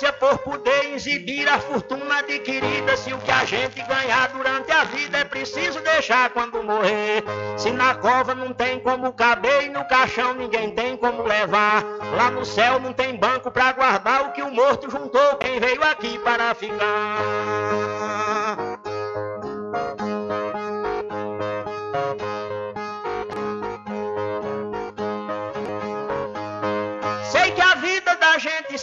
ganância por poder exibir a fortuna adquirida. Se o que a gente ganhar durante a vida é preciso deixar quando morrer. Se na cova não tem como caber e no caixão ninguém tem como levar. Lá no céu não tem banco para guardar o que o morto juntou. Quem veio aqui para ficar.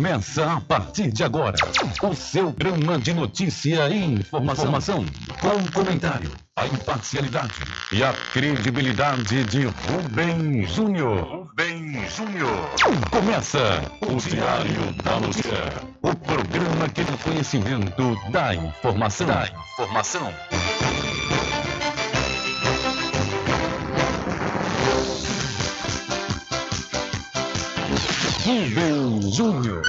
Começa a partir de agora o seu programa de notícia e informação, informação com comentário, a imparcialidade e a credibilidade de Rubem Júnior. Rubem Júnior. Começa o Diário da Notícia, o programa que tem conhecimento da informação. Da informação. Rubem Júnior.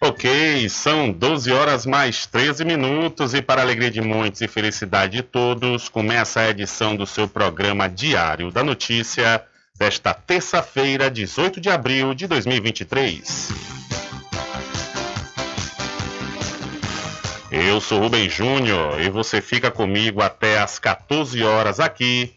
Ok, são 12 horas mais 13 minutos e para alegria de muitos e felicidade de todos, começa a edição do seu programa Diário da Notícia desta terça-feira, 18 de abril de 2023. Eu sou Rubem Júnior e você fica comigo até às 14 horas aqui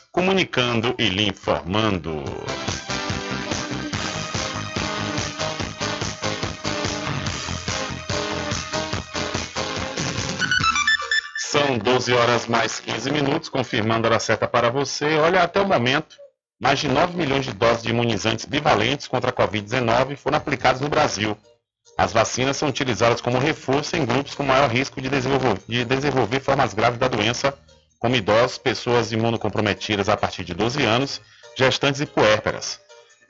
comunicando e lhe informando. São 12 horas mais 15 minutos, confirmando a hora certa para você. Olha, até o momento, mais de 9 milhões de doses de imunizantes bivalentes contra a Covid-19 foram aplicadas no Brasil. As vacinas são utilizadas como reforço em grupos com maior risco de desenvolver, de desenvolver formas graves da doença, como idosos, pessoas imunocomprometidas a partir de 12 anos, gestantes e puérperas.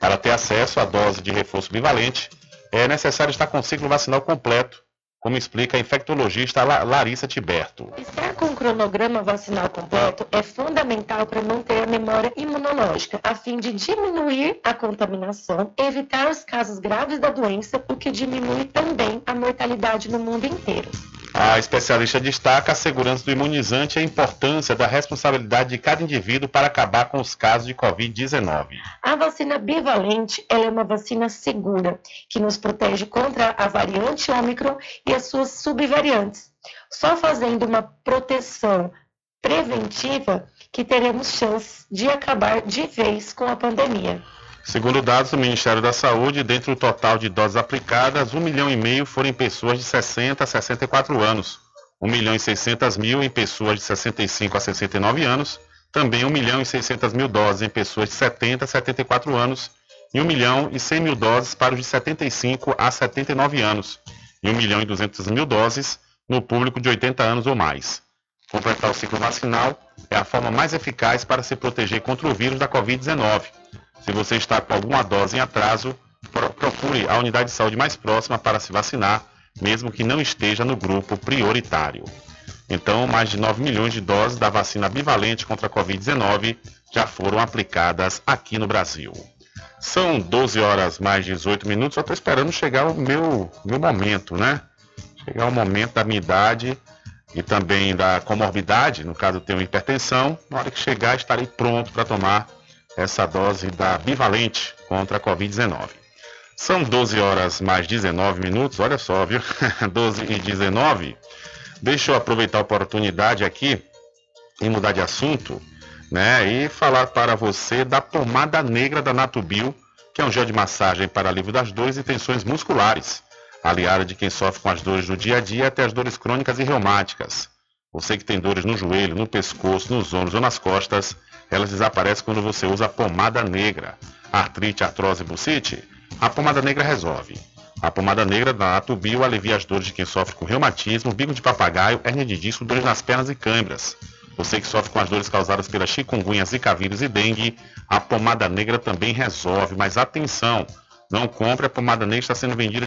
Para ter acesso à dose de reforço bivalente, é necessário estar com o ciclo vacinal completo como explica a infectologista Larissa Tiberto. Estar com o cronograma vacinal completo é fundamental para manter a memória imunológica, a fim de diminuir a contaminação, evitar os casos graves da doença, o que diminui também a mortalidade no mundo inteiro. A especialista destaca a segurança do imunizante e a importância da responsabilidade de cada indivíduo para acabar com os casos de Covid-19. A vacina bivalente é uma vacina segura, que nos protege contra a variante Ômicron e as suas subvariantes. Só fazendo uma proteção preventiva que teremos chance de acabar de vez com a pandemia. Segundo dados do Ministério da Saúde, dentre o total de doses aplicadas, 1 milhão e meio foram em pessoas de 60 a 64 anos, 1 milhão e 600 mil em pessoas de 65 a 69 anos, também 1 milhão e 600 mil doses em pessoas de 70 a 74 anos. E 1 milhão e 100 mil doses para os de 75 a 79 anos. E 1 milhão e 200 mil doses no público de 80 anos ou mais. Completar o ciclo vacinal é a forma mais eficaz para se proteger contra o vírus da Covid-19 se você está com alguma dose em atraso, procure a unidade de saúde mais próxima para se vacinar, mesmo que não esteja no grupo prioritário. Então, mais de 9 milhões de doses da vacina bivalente contra a Covid-19 já foram aplicadas aqui no Brasil. São 12 horas mais 18 minutos, só estou esperando chegar o meu, meu momento, né? Chegar o momento da minha idade e também da comorbidade, no caso eu tenho hipertensão. Na hora que chegar, estarei pronto para tomar essa dose da bivalente contra a Covid-19. São 12 horas mais 19 minutos, olha só, viu? 12 e 19. Deixa eu aproveitar a oportunidade aqui e mudar de assunto, né? E falar para você da pomada negra da Natubio, que é um gel de massagem para alívio das dores e tensões musculares, aliada de quem sofre com as dores do dia a dia até as dores crônicas e reumáticas. Você que tem dores no joelho, no pescoço, nos ombros ou nas costas, elas desaparecem quando você usa a pomada negra. Artrite, artrose, bucite? A pomada negra resolve. A pomada negra da Atubio alivia as dores de quem sofre com reumatismo, bico de papagaio, hernia de disco, dores nas pernas e câimbras. Você que sofre com as dores causadas pela chikungunya, zika vírus e dengue, a pomada negra também resolve. Mas atenção, não compre a pomada negra está sendo vendida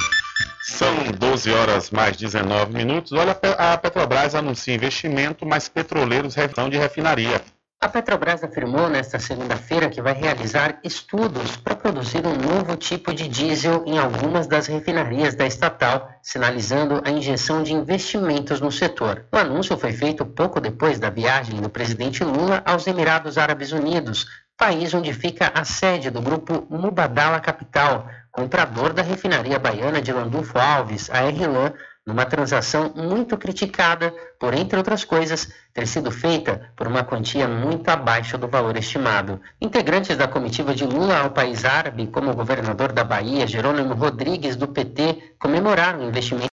São 12 horas mais 19 minutos. Olha, a Petrobras anuncia investimento, mas petroleiros estão de refinaria. A Petrobras afirmou nesta segunda-feira que vai realizar estudos para produzir um novo tipo de diesel em algumas das refinarias da estatal, sinalizando a injeção de investimentos no setor. O anúncio foi feito pouco depois da viagem do presidente Lula aos Emirados Árabes Unidos, país onde fica a sede do grupo Mubadala Capital, comprador da refinaria baiana de Landulfo Alves, a RLAN, numa transação muito criticada por, entre outras coisas, ter sido feita por uma quantia muito abaixo do valor estimado. Integrantes da comitiva de Lula ao país árabe, como o governador da Bahia, Jerônimo Rodrigues, do PT, comemoraram o investimento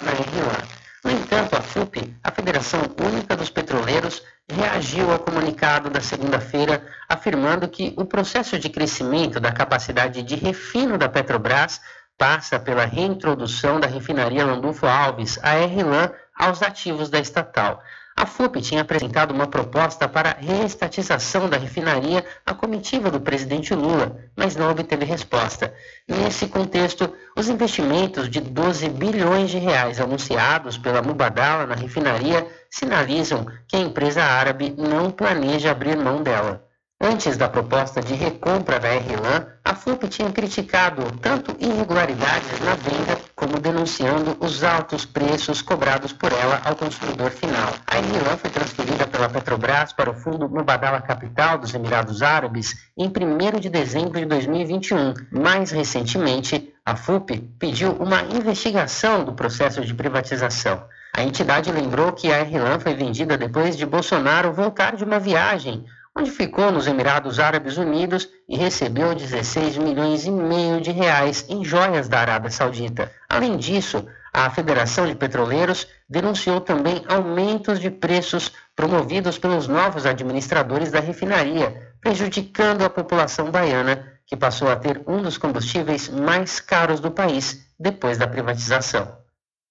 na RLAN. No entanto, a FUP, a Federação Única dos Petroleiros, reagiu ao comunicado da segunda-feira, afirmando que o processo de crescimento da capacidade de refino da Petrobras passa pela reintrodução da refinaria Landulfo Alves, a RLAN, aos ativos da estatal. A FUP tinha apresentado uma proposta para reestatização da refinaria à comitiva do presidente Lula, mas não obteve resposta. Nesse contexto, os investimentos de 12 bilhões de reais anunciados pela Mubadala na refinaria sinalizam que a empresa árabe não planeja abrir mão dela. Antes da proposta de recompra da RLAN, a FUP tinha criticado tanto irregularidades na venda como denunciando os altos preços cobrados por ela ao consumidor final. A RLAN foi transferida pela Petrobras para o fundo Mubadala Capital dos Emirados Árabes em 1 de dezembro de 2021. Mais recentemente, a FUP pediu uma investigação do processo de privatização. A entidade lembrou que a RLAN foi vendida depois de Bolsonaro voltar de uma viagem onde ficou nos Emirados Árabes Unidos e recebeu 16 milhões e meio de reais em joias da Arábia Saudita. Além disso, A Federação de Petroleiros denunciou também aumentos de preços promovidos pelos novos administradores da refinaria, prejudicando a população baiana, que passou a ter um dos combustíveis mais caros do país depois da privatização.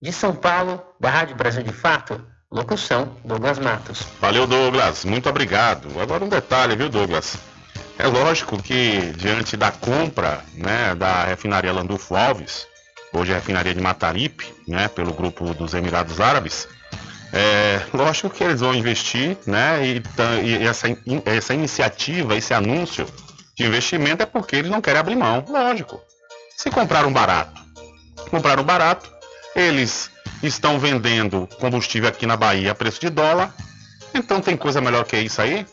De São Paulo, da Rádio Brasil de Fato, locução Douglas Matos. Valeu, Douglas. Muito obrigado. Agora um detalhe, viu, Douglas? É lógico que diante da compra né, da refinaria Landulfo Alves, hoje é a refinaria de Mataripe, né, pelo grupo dos Emirados Árabes, é, lógico que eles vão investir, né, e, e essa, essa iniciativa, esse anúncio de investimento é porque eles não querem abrir mão, lógico. Se compraram barato, compraram barato, eles estão vendendo combustível aqui na Bahia a preço de dólar, então tem coisa melhor que isso aí?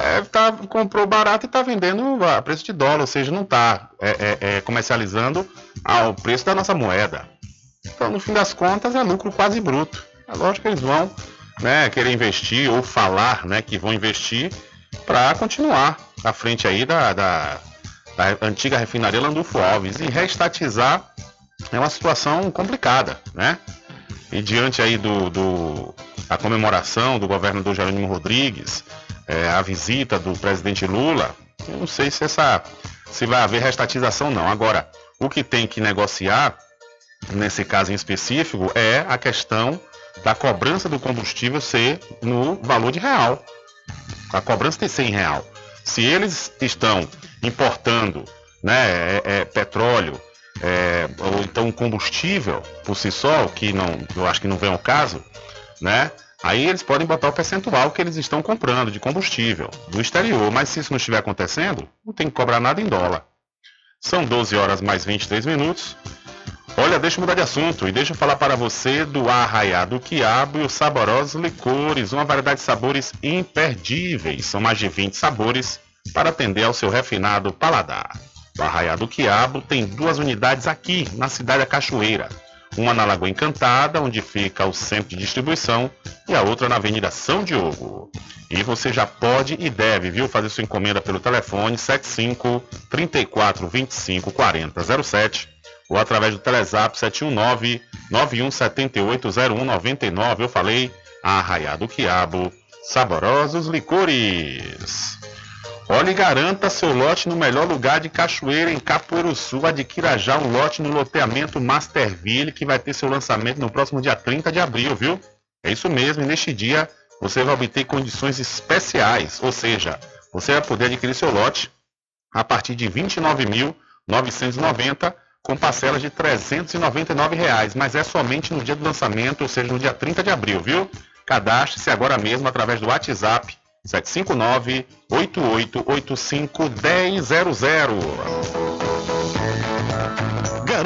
É, tá, comprou barato e está vendendo a preço de dólar, ou seja, não está é, é, é, comercializando ao preço da nossa moeda. Então, no fim das contas, é lucro quase bruto. É lógico que eles vão né, querer investir ou falar né, que vão investir para continuar à frente aí da, da, da antiga refinaria Landulfo Alves e reestatizar é uma situação complicada, né? E diante aí do, do a comemoração do governador Jerônimo Rodrigues, é, a visita do presidente Lula, eu não sei se essa se vai haver restatização não. Agora, o que tem que negociar nesse caso em específico é a questão da cobrança do combustível ser no valor de real. A cobrança tem que ser em real. Se eles estão importando né, é, é, petróleo é, ou então combustível por si só, que não, eu acho que não vem ao caso, né? Aí eles podem botar o percentual que eles estão comprando de combustível do exterior, mas se isso não estiver acontecendo, não tem que cobrar nada em dólar. São 12 horas mais 23 minutos. Olha, deixa eu mudar de assunto e deixa eu falar para você do Arraiá do Quiabo e os saborosos licores, uma variedade de sabores imperdíveis. São mais de 20 sabores para atender ao seu refinado paladar. O Arraiá do Quiabo tem duas unidades aqui, na cidade da Cachoeira uma na Lagoa Encantada, onde fica o centro de distribuição, e a outra na Avenida São Diogo. E você já pode e deve, viu, fazer sua encomenda pelo telefone 75 34 25 40 07 ou através do Telezap 719 9178 0199. Eu falei, Arraiado Quiabo, saborosos licores. Olhe e garanta seu lote no melhor lugar de Cachoeira, em Capoeiro Adquira já um lote no loteamento Masterville, que vai ter seu lançamento no próximo dia 30 de abril, viu? É isso mesmo, e neste dia você vai obter condições especiais, ou seja, você vai poder adquirir seu lote a partir de R$ 29.990 com parcelas de 399 reais, mas é somente no dia do lançamento, ou seja, no dia 30 de abril, viu? Cadastre-se agora mesmo através do WhatsApp 759 8885 1000.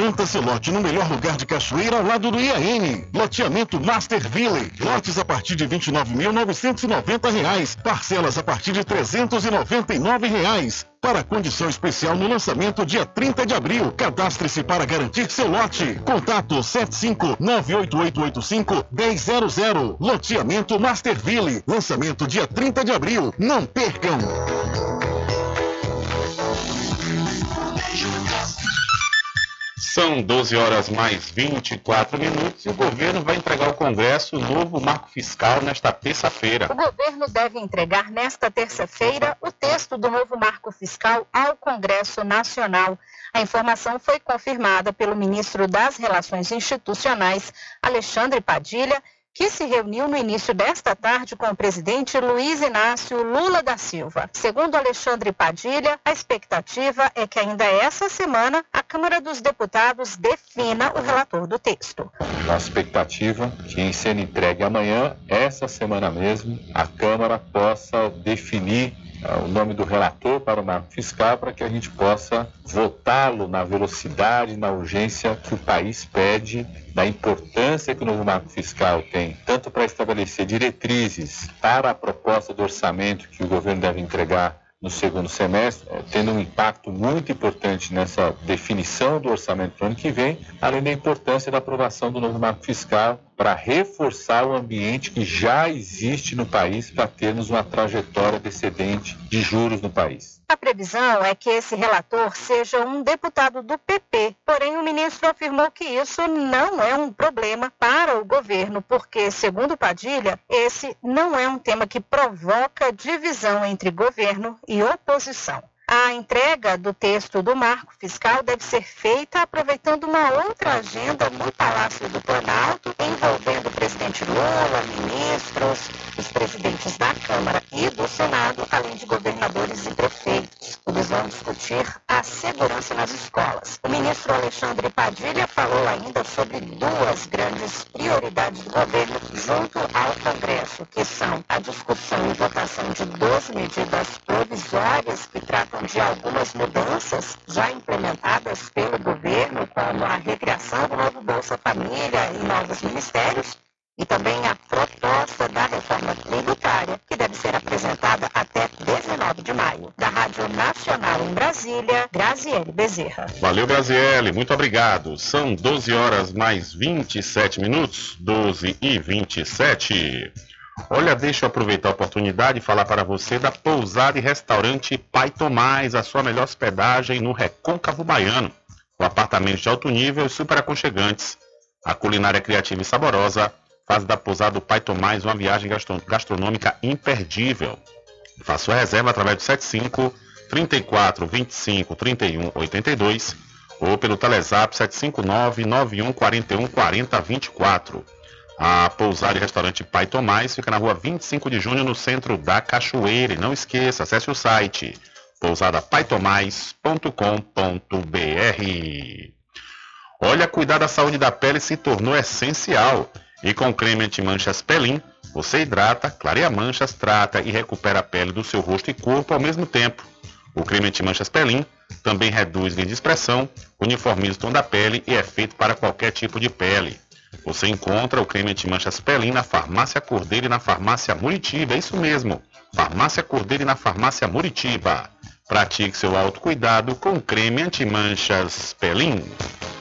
Garanta seu lote no melhor lugar de Cachoeira ao lado do IAN. Loteamento Master Village. Lotes a partir de R$ 29.990. Parcelas a partir de 399 reais. Para condição especial no lançamento dia 30 de abril. Cadastre-se para garantir seu lote. Contato 75988851000. Loteamento Masterville. Lançamento dia 30 de abril. Não percam! São 12 horas mais 24 minutos e o governo vai entregar ao Congresso o novo marco fiscal nesta terça-feira. O governo deve entregar nesta terça-feira o texto do novo marco fiscal ao Congresso Nacional. A informação foi confirmada pelo ministro das Relações Institucionais, Alexandre Padilha, que se reuniu no início desta tarde com o presidente Luiz Inácio Lula da Silva. Segundo Alexandre Padilha, a expectativa é que ainda essa semana a Câmara dos Deputados defina o relator do texto. A expectativa que em sendo entregue amanhã, essa semana mesmo, a Câmara possa definir o nome do relator para o marco fiscal para que a gente possa votá-lo na velocidade, na urgência que o país pede, da importância que o novo marco fiscal tem, tanto para estabelecer diretrizes para a proposta do orçamento que o governo deve entregar no segundo semestre, eh, tendo um impacto muito importante nessa definição do orçamento para o ano que vem, além da importância da aprovação do novo marco fiscal para reforçar o ambiente que já existe no país para termos uma trajetória descendente de juros no país. A previsão é que esse relator seja um deputado do PP, porém o ministro afirmou que isso não é um problema para o governo, porque, segundo Padilha, esse não é um tema que provoca divisão entre governo e oposição. A entrega do texto do marco fiscal deve ser feita aproveitando uma outra agenda no Palácio do Planalto, envolvendo o presidente Lula, ministros, os presidentes da Câmara e do Senado, além de governadores e prefeitos. Eles vão discutir a segurança nas escolas. O ministro Alexandre Padilha falou ainda sobre duas grandes prioridades do governo junto ao Congresso, que são a discussão e votação de duas medidas provisórias que tratam de algumas mudanças já implementadas pelo governo, como a recriação do novo Bolsa Família e novos ministérios, e também a proposta da reforma tributária, que deve ser apresentada até 19 de maio. Da Rádio Nacional em Brasília, Graziele Bezerra. Valeu, Graziele, muito obrigado. São 12 horas mais 27 minutos, 12 e 27. Olha, deixa eu aproveitar a oportunidade e falar para você da pousada e restaurante Pai Tomás, a sua melhor hospedagem no Recôncavo Baiano. Com apartamentos de alto nível e super aconchegantes. A culinária criativa e saborosa faz da pousada do Pai Tomás uma viagem gastronômica imperdível. Faça sua reserva através do 75 34 25 31 82 ou pelo Telezap 759 91 41 40 24. A pousada e restaurante Pai Tomás fica na rua 25 de junho, no centro da Cachoeira. E não esqueça, acesse o site pousadapaitomais.com.br. Olha, cuidar da saúde da pele se tornou essencial. E com creme anti-manchas Pelin, você hidrata, clareia manchas, trata e recupera a pele do seu rosto e corpo ao mesmo tempo. O creme anti-manchas Pelin também reduz linha de expressão, uniformiza o tom da pele e é feito para qualquer tipo de pele. Você encontra o creme anti-manchas Pelin na Farmácia Cordeiro e na Farmácia Muritiba. É isso mesmo. Farmácia Cordeiro e na Farmácia Muritiba. Pratique seu autocuidado com creme anti-manchas Pelin.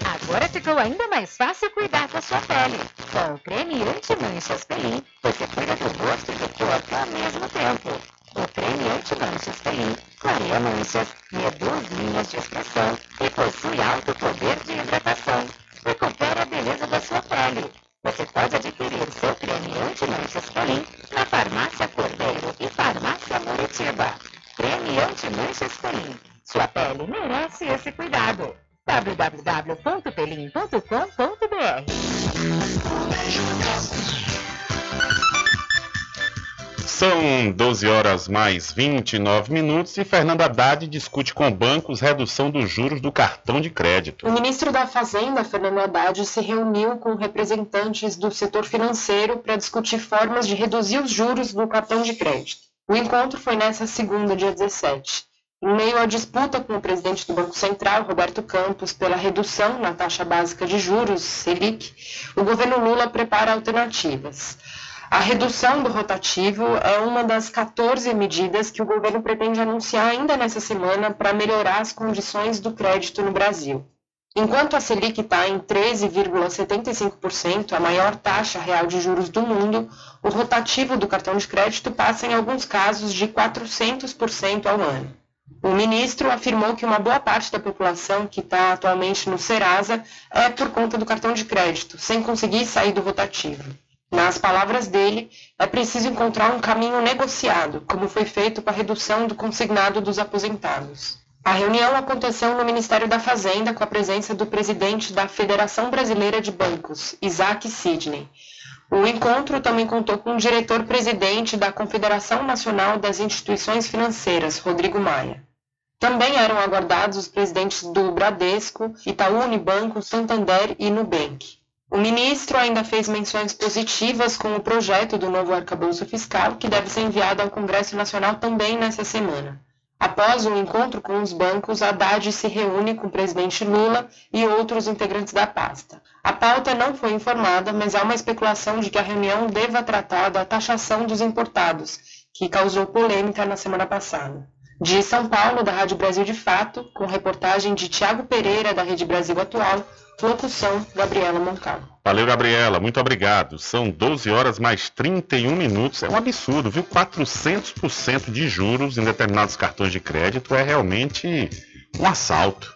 Agora ficou ainda mais fácil cuidar da sua pele. Com o creme anti-manchas Pelin, você cuida do rosto e do corpo ao mesmo tempo. O creme anti-manchas Pelin clareia manchas, reduz linhas de expressão e possui alto poder de hidratação recupere a beleza da sua pele. Você pode adquirir seu creme anti-manchas Pelin na Farmácia Cordeiro e Farmácia Muritiba. Creme anti-manchas Pelin. Sua pele merece esse cuidado. www.pelin.com.br São 12 horas mais 29 minutos e Fernanda Haddad discute com bancos redução dos juros do cartão de crédito. O ministro da Fazenda, Fernando Haddad, se reuniu com representantes do setor financeiro para discutir formas de reduzir os juros do cartão de crédito. O encontro foi nessa segunda, dia 17. Em meio à disputa com o presidente do Banco Central, Roberto Campos, pela redução na taxa básica de juros, Selic, o governo Lula prepara alternativas. A redução do rotativo é uma das 14 medidas que o governo pretende anunciar ainda nessa semana para melhorar as condições do crédito no Brasil. Enquanto a Selic está em 13,75%, a maior taxa real de juros do mundo, o rotativo do cartão de crédito passa em alguns casos de 400% ao ano. O ministro afirmou que uma boa parte da população que está atualmente no Serasa é por conta do cartão de crédito, sem conseguir sair do rotativo. Nas palavras dele, é preciso encontrar um caminho negociado, como foi feito com a redução do consignado dos aposentados. A reunião aconteceu no Ministério da Fazenda com a presença do presidente da Federação Brasileira de Bancos, Isaac Sidney. O encontro também contou com o diretor-presidente da Confederação Nacional das Instituições Financeiras, Rodrigo Maia. Também eram aguardados os presidentes do Bradesco, Itaú Unibanco, Santander e Nubank. O ministro ainda fez menções positivas com o projeto do novo arcabouço fiscal, que deve ser enviado ao Congresso Nacional também nessa semana. Após um encontro com os bancos, Haddad se reúne com o presidente Lula e outros integrantes da pasta. A pauta não foi informada, mas há uma especulação de que a reunião deva tratar da taxação dos importados, que causou polêmica na semana passada. De São Paulo, da Rádio Brasil de Fato, com reportagem de Tiago Pereira, da Rede Brasil Atual, locução Gabriela Moncal. Valeu, Gabriela, muito obrigado. São 12 horas mais 31 minutos. É um absurdo, viu? 400% de juros em determinados cartões de crédito é realmente um assalto.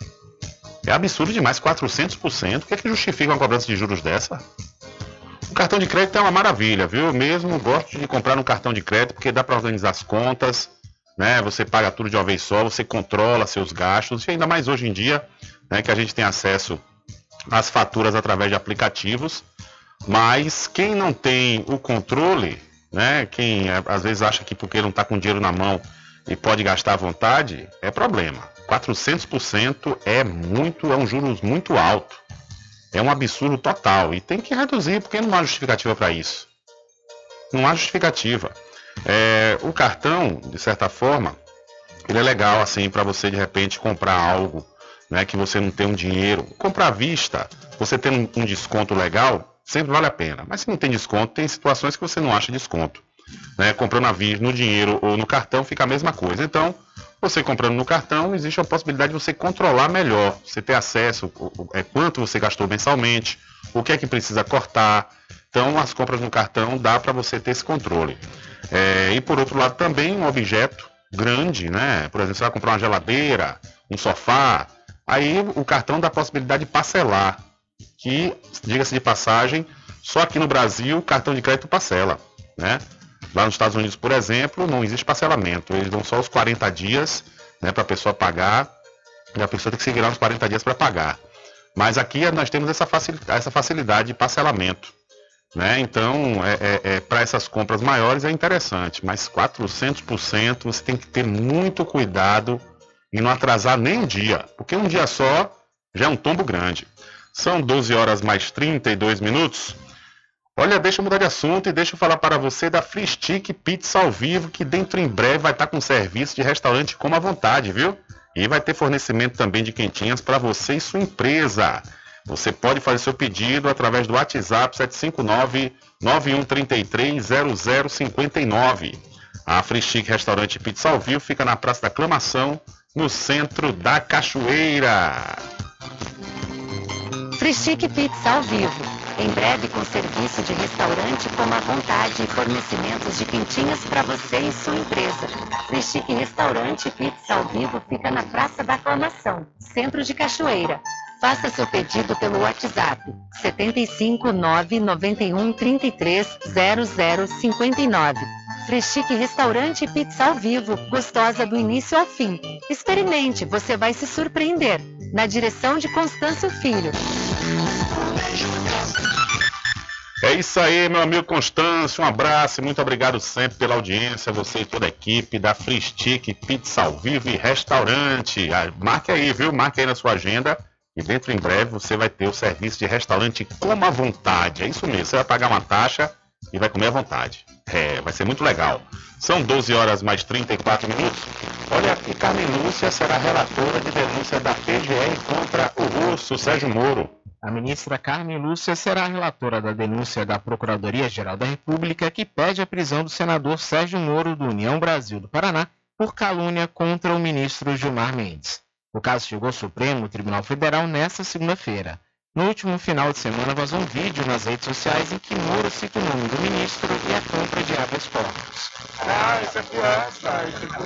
É absurdo demais, 400%. O que é que justifica uma cobrança de juros dessa? O cartão de crédito é uma maravilha, viu? Eu mesmo gosto de comprar no cartão de crédito porque dá para organizar as contas, né? Você paga tudo de uma vez só, você controla seus gastos e ainda mais hoje em dia, né, que a gente tem acesso às faturas através de aplicativos. Mas quem não tem o controle, né? Quem é, às vezes acha que porque não está com dinheiro na mão e pode gastar à vontade, é problema. 400% é muito, é um juros muito alto. É um absurdo total e tem que reduzir porque não há justificativa para isso. Não há justificativa. É, o cartão, de certa forma, ele é legal assim para você de repente comprar algo, né, que você não tem um dinheiro, comprar à vista, você tem um, desconto legal, sempre vale a pena. Mas se não tem desconto, tem situações que você não acha desconto. Né? Comprando a vista no dinheiro ou no cartão fica a mesma coisa. Então, você comprando no cartão, existe a possibilidade de você controlar melhor, você ter acesso, é quanto você gastou mensalmente, o que é que precisa cortar. Então, as compras no cartão dá para você ter esse controle. É, e por outro lado, também um objeto grande, né? Por exemplo, você vai comprar uma geladeira, um sofá, aí o cartão dá a possibilidade de parcelar, que, diga-se de passagem, só aqui no Brasil o cartão de crédito parcela, né? Lá nos Estados Unidos, por exemplo, não existe parcelamento. Eles dão só os 40 dias né, para a pessoa pagar. E a pessoa tem que se virar uns 40 dias para pagar. Mas aqui nós temos essa facilidade, essa facilidade de parcelamento. Né? Então, é, é, é para essas compras maiores é interessante. Mas 400% você tem que ter muito cuidado e não atrasar nem um dia. Porque um dia só já é um tombo grande. São 12 horas mais 32 minutos. Olha, deixa eu mudar de assunto e deixa eu falar para você da Free Stick Pizza ao vivo, que dentro em breve vai estar com serviço de restaurante como à vontade, viu? E vai ter fornecimento também de quentinhas para você e sua empresa. Você pode fazer seu pedido através do WhatsApp 759 9133 0059. A Free Stick Restaurante Pizza ao vivo fica na Praça da Aclamação, no centro da Cachoeira. Stick Pizza ao vivo em breve com serviço de restaurante como à vontade e fornecimentos de quentinhas para você e sua empresa. Free Chic Restaurante Pizza ao Vivo fica na Praça da Aclamação, Centro de Cachoeira. Faça seu pedido pelo WhatsApp 75 991 33 0059. Frechique Restaurante Pizza ao Vivo, gostosa do início ao fim. Experimente, você vai se surpreender. Na direção de Constâncio Filho. É isso aí, meu amigo Constâncio. Um abraço e muito obrigado sempre pela audiência, você e toda a equipe da Free Stick Pizza ao Vivo e Restaurante. Ah, marque aí, viu? Marque aí na sua agenda. E dentro em breve você vai ter o serviço de restaurante como à vontade. É isso mesmo, você vai pagar uma taxa e vai comer à vontade. É, vai ser muito legal. São 12 horas mais 34 minutos. Olha, e Carmen Lúcia será relatora de denúncia da PGR contra o russo Sérgio Moro. A ministra Carmen Lúcia será relatora da denúncia da Procuradoria-Geral da República que pede a prisão do senador Sérgio Moro do União Brasil do Paraná por calúnia contra o ministro Gilmar Mendes. O caso chegou ao Supremo Tribunal Federal nesta segunda-feira. No último final de semana vazou um vídeo nas redes sociais em que Moro cita o nome do ministro e a compra de habeas corpus. Ah, isso é essa, isso aqui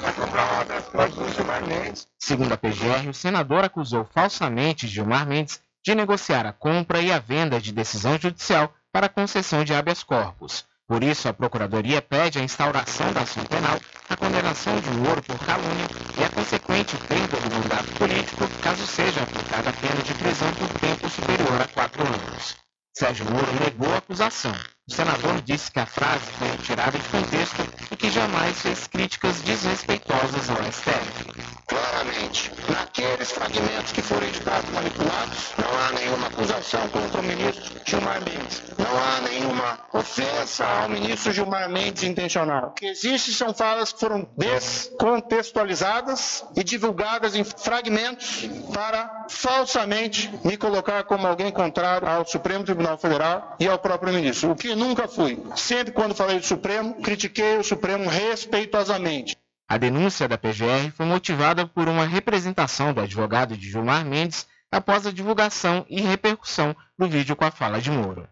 vai comprar habeas corpus do Gilmar Mendes. Segundo a PGR, o senador acusou falsamente Gilmar Mendes de negociar a compra e a venda de decisão judicial para concessão de habeas corpus. Por isso, a Procuradoria pede a instauração da ação penal, a condenação de Moro por calúnia e a consequente perda do mandato político, caso seja aplicada a pena de prisão por tempo superior a quatro anos. Sérgio Moro negou a acusação. O senador disse que a frase foi retirada de contexto e que jamais fez críticas desrespeitosas ao STF. Claramente, naqueles fragmentos que foram editados manipulados, não há nenhuma acusação contra o ministro Gilmar Mendes. Não há nenhuma ofensa ao ministro Gilmar Mendes intencional. O que existe são falas que foram descontextualizadas e divulgadas em fragmentos para falsamente me colocar como alguém contrário ao Supremo Tribunal Federal e ao próprio ministro. O que nunca fui. Sempre quando falei do Supremo, critiquei o Supremo respeitosamente. A denúncia da PGR foi motivada por uma representação do advogado de Gilmar Mendes após a divulgação e repercussão do vídeo com a fala de Moro.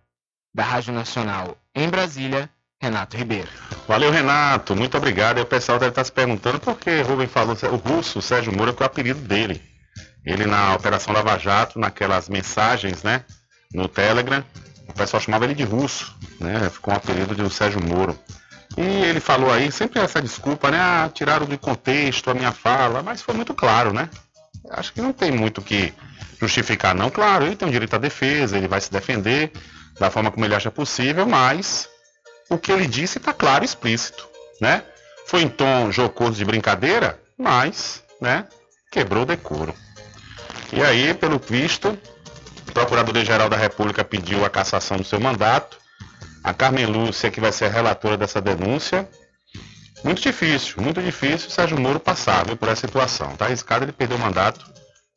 Da Rádio Nacional em Brasília, Renato Ribeiro. Valeu, Renato. Muito obrigado. E o pessoal deve estar se perguntando por que Rubem falou o russo, Sérgio Moura, que é o apelido dele. Ele na Operação Lava Jato, naquelas mensagens, né, no Telegram, o pessoal chamava ele de russo, né, ficou um apelido de Sérgio Moro. E ele falou aí, sempre essa desculpa, né, ah, tiraram de contexto a minha fala, mas foi muito claro, né. Acho que não tem muito que justificar, não. Claro, ele tem o direito à defesa, ele vai se defender da forma como ele acha possível, mas o que ele disse está claro e explícito, né? Foi em tom jocoso de brincadeira, mas, né, quebrou o decoro. E aí, pelo visto, a Procuradoria-Geral da República pediu a cassação do seu mandato. A Carmen Lúcia, que vai ser a relatora dessa denúncia. Muito difícil, muito difícil o Sérgio Moro passar viu, por essa situação. Está arriscado ele perder o mandato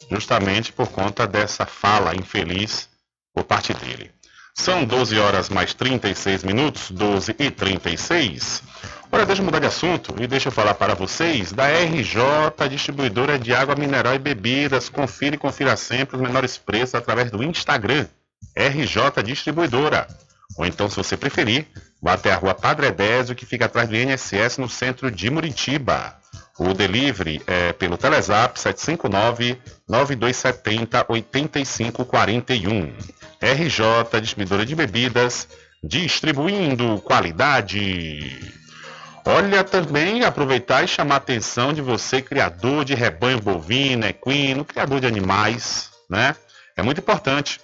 justamente por conta dessa fala infeliz por parte dele. São 12 horas mais 36 minutos, 12 e 36. Olha, deixa eu mudar de assunto e deixa eu falar para vocês da RJ Distribuidora de Água Mineral e Bebidas. Confira e confira sempre os menores preços através do Instagram. RJ Distribuidora. Ou então, se você preferir, vá até a rua Padre Edésio, que fica atrás do INSS no centro de Muritiba. O delivery é pelo Telezap 759-9270-8541. RJ Distribuidora de Bebidas, distribuindo qualidade. Olha também aproveitar e chamar a atenção de você, criador de rebanho bovino, equino, criador de animais, né? É muito importante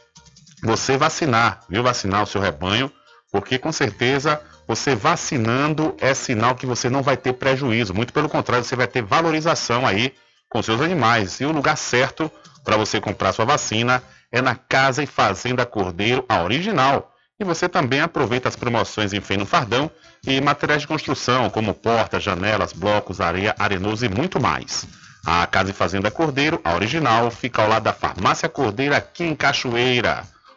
você vacinar, viu? Vacinar o seu rebanho, porque com certeza você vacinando é sinal que você não vai ter prejuízo. Muito pelo contrário, você vai ter valorização aí com seus animais. E o lugar certo para você comprar sua vacina é na Casa e Fazenda Cordeiro, a original. E você também aproveita as promoções em Feno Fardão e materiais de construção, como portas, janelas, blocos, areia, arenoso e muito mais. A Casa e Fazenda Cordeiro, a original, fica ao lado da Farmácia Cordeiro, aqui em Cachoeira.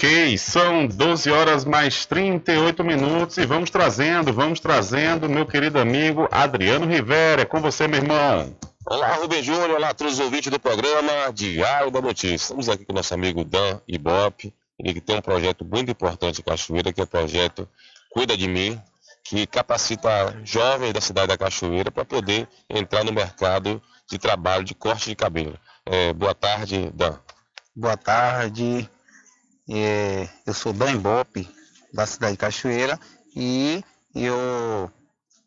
Ok, são 12 horas mais 38 minutos e vamos trazendo, vamos trazendo meu querido amigo Adriano Rivera. É com você, meu irmão. Olá, Rubem Júnior, olá todos os ouvintes do programa Diário da Notícia. Estamos aqui com o nosso amigo Dan Ibope, ele que tem um projeto muito importante em Cachoeira, que é o projeto Cuida de Mim, que capacita jovens da cidade da Cachoeira para poder entrar no mercado de trabalho de corte de cabelo. É, boa tarde, Dan. Boa tarde, é, eu sou Dan Ibope, da cidade de Cachoeira, e eu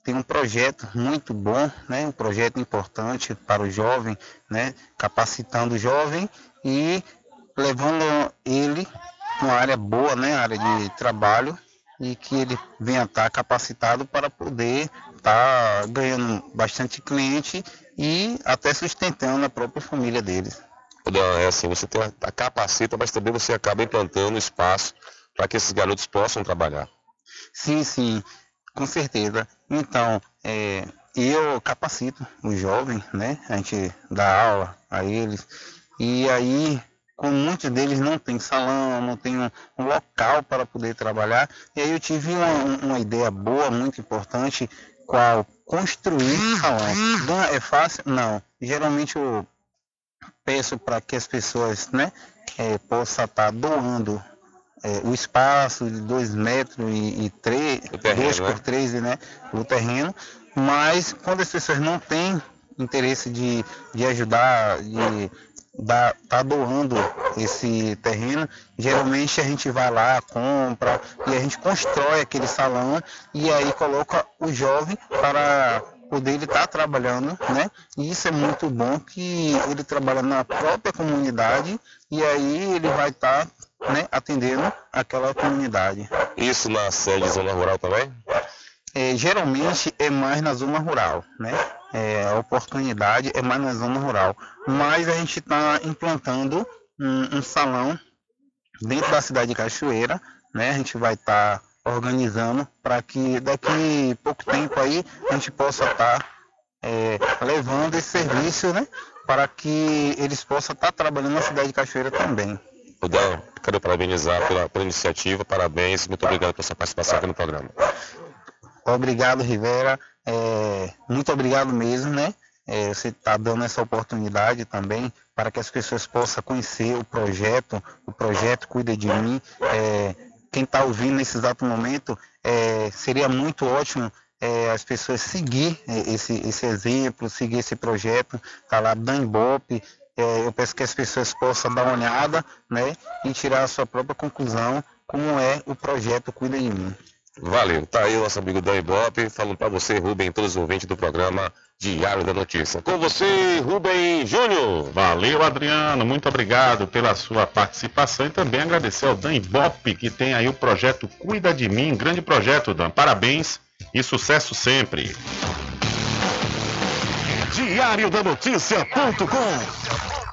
tenho um projeto muito bom, né, um projeto importante para o jovem, né, capacitando o jovem e levando ele uma área boa, né, área de trabalho, e que ele venha estar capacitado para poder estar ganhando bastante cliente e até sustentando a própria família deles. Não, é assim, você tem a capacita, mas também você acaba implantando espaço para que esses garotos possam trabalhar. Sim, sim, com certeza. Então, é, eu capacito o jovem, né? A gente dá aula a eles. E aí, como muitos deles não tem salão, não tem um, um local para poder trabalhar, e aí eu tive uma, uma ideia boa, muito importante, qual construir salão. É fácil? Não. Geralmente eu peço para que as pessoas né, é, possam estar tá doando é, o espaço de 2 metros e 3, 2 por 3 né, o terreno, mas quando as pessoas não têm interesse de, de ajudar, de dá, tá doando esse terreno, geralmente a gente vai lá, compra e a gente constrói aquele salão e aí coloca o jovem para poder ele estar tá trabalhando, né? E isso é muito bom que ele trabalha na própria comunidade e aí ele vai estar tá, né, atendendo aquela comunidade. Isso na sede zona rural também? É, geralmente é mais na zona rural, né? É, a oportunidade é mais na zona rural. Mas a gente está implantando um, um, salão dentro da cidade de Cachoeira, né? A gente vai estar tá organizando para que daqui pouco tempo aí a gente possa estar tá, é, levando esse serviço, né? Para que eles possam estar tá trabalhando na cidade de Cachoeira também. Dan, quero parabenizar pela, pela iniciativa, parabéns, muito obrigado pela sua participação aqui no programa. Obrigado, Rivera. É, muito obrigado mesmo, né? É, você está dando essa oportunidade também para que as pessoas possam conhecer o projeto, o projeto Cuida de Mim. É, quem está ouvindo nesse exato momento, é, seria muito ótimo é, as pessoas seguir é, esse, esse exemplo, seguir esse projeto, tá lá Dan Bop. É, eu peço que as pessoas possam dar uma olhada né, e tirar a sua própria conclusão como é o projeto Cuida de Mim. Valeu, tá aí o nosso amigo Dan Ibope, falando para você, Rubem, todos os ouvintes do programa Diário da Notícia. Com você, Rubem Júnior. Valeu, Adriano, muito obrigado pela sua participação e também agradecer ao Dan Ibope, que tem aí o projeto Cuida de Mim, grande projeto, Dan. Parabéns e sucesso sempre. Diário da Notícia.com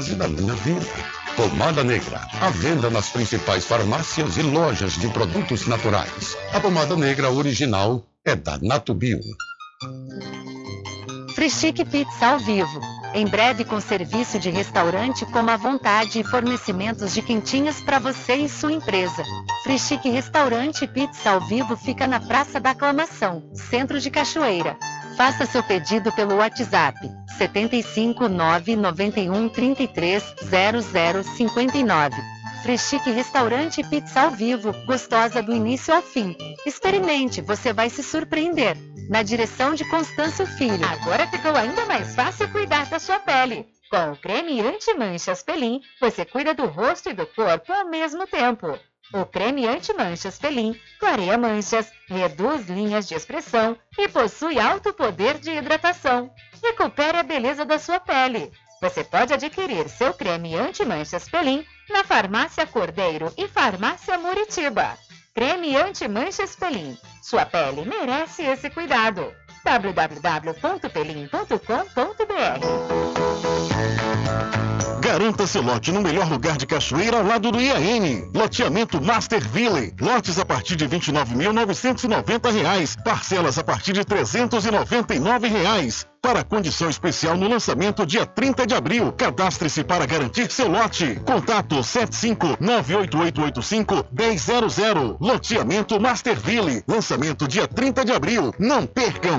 da minha vida. Pomada Negra, à venda nas principais farmácias e lojas de produtos naturais. A pomada negra original é da Natubio. Frischique Pizza ao vivo. Em breve com serviço de restaurante como a vontade e fornecimentos de quentinhas para você e sua empresa. Frischique Restaurante Pizza ao vivo fica na Praça da Aclamação, Centro de Cachoeira. Faça seu pedido pelo WhatsApp 75 991 33 0059. Freschique Restaurante Pizza ao Vivo, gostosa do início ao fim. Experimente, você vai se surpreender na direção de Constâncio Filho. Agora ficou ainda mais fácil cuidar da sua pele. Com o creme anti-manchas Pelin, você cuida do rosto e do corpo ao mesmo tempo. O creme anti-manchas Pelin clareia manchas, reduz linhas de expressão e possui alto poder de hidratação. Recupere a beleza da sua pele. Você pode adquirir seu creme anti-manchas Pelin na Farmácia Cordeiro e Farmácia Muritiba. Creme anti-manchas Pelin. Sua pele merece esse cuidado. www.pelin.com.br Garanta seu lote no melhor lugar de Cachoeira ao lado do IAN. Loteamento Master Ville. Lotes a partir de R$ 29.990. Parcelas a partir de 399 reais. Para condição especial no lançamento dia 30 de abril. Cadastre-se para garantir seu lote. Contato 75 98885 1000. Loteamento Masterville. Lançamento dia 30 de abril. Não percam!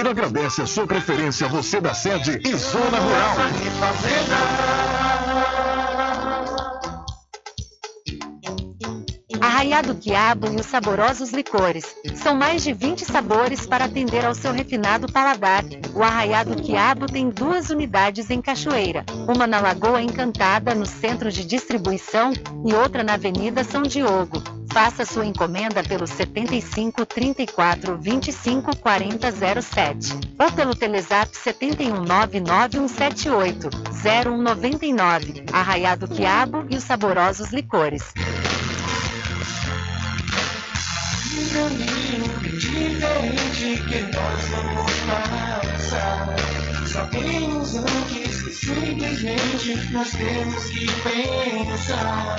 agradece a sua preferência, você da sede e Zona Rural. Arraiado Quiabo e os saborosos licores. São mais de 20 sabores para atender ao seu refinado paladar. O Arraiado Quiabo tem duas unidades em Cachoeira, uma na Lagoa Encantada, no centro de distribuição, e outra na Avenida São Diogo. Faça sua encomenda pelo 75 34 25 40 07 ou pelo Telezap 71 99178 0199. Arraiado Quiabo e os saborosos licores. Diferente que nós vamos. Sabemos antes que simplesmente nós temos que pensar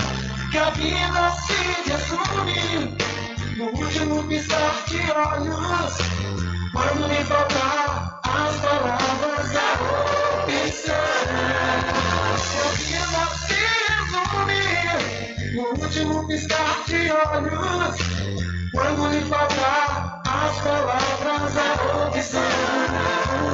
que a vida se resume no último piscar de olhos. Quando me faltar as palavras, a opção. Que a vida se resume no último piscar de olhos. Quando lhe faltar as palavras, a opção.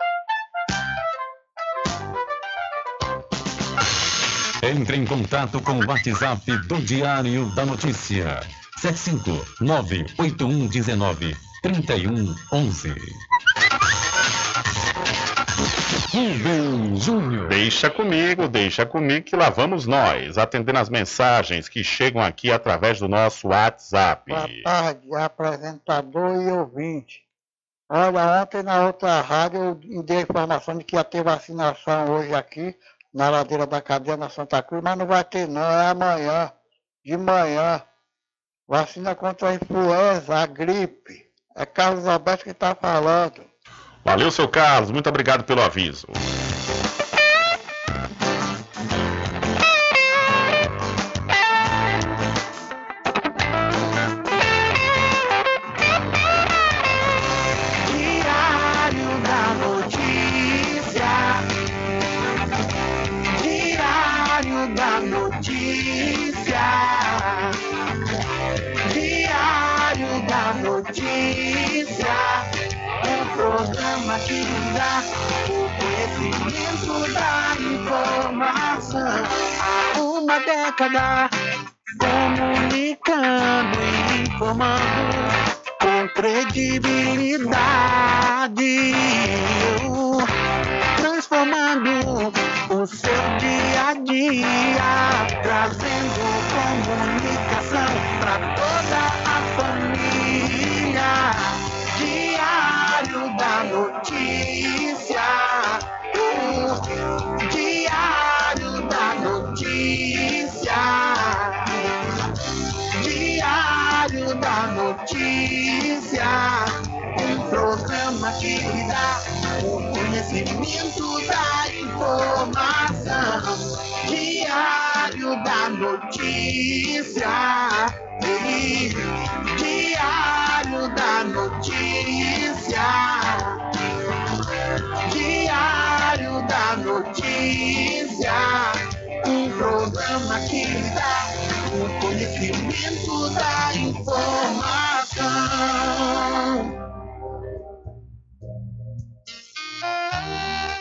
Entre em contato com o WhatsApp do Diário da Notícia. 759-8119-3111. Rubem Júnior. Deixa comigo, deixa comigo que lá vamos nós, atendendo as mensagens que chegam aqui através do nosso WhatsApp. Boa tarde, apresentador e ouvinte. Olha, ontem na outra rádio eu dei a informação de que ia ter vacinação hoje aqui na ladeira da cadeia na Santa Cruz, mas não vai ter não, é amanhã, de manhã. Vacina contra a influenza, a gripe. É Carlos Alberto que está falando. Valeu, seu Carlos, muito obrigado pelo aviso.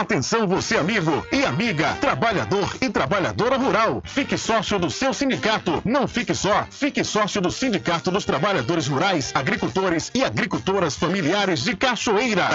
Atenção você amigo e amiga, trabalhador e trabalhadora rural. Fique sócio do seu sindicato. Não fique só, fique sócio do Sindicato dos Trabalhadores Rurais, Agricultores e Agricultoras Familiares de Cachoeira.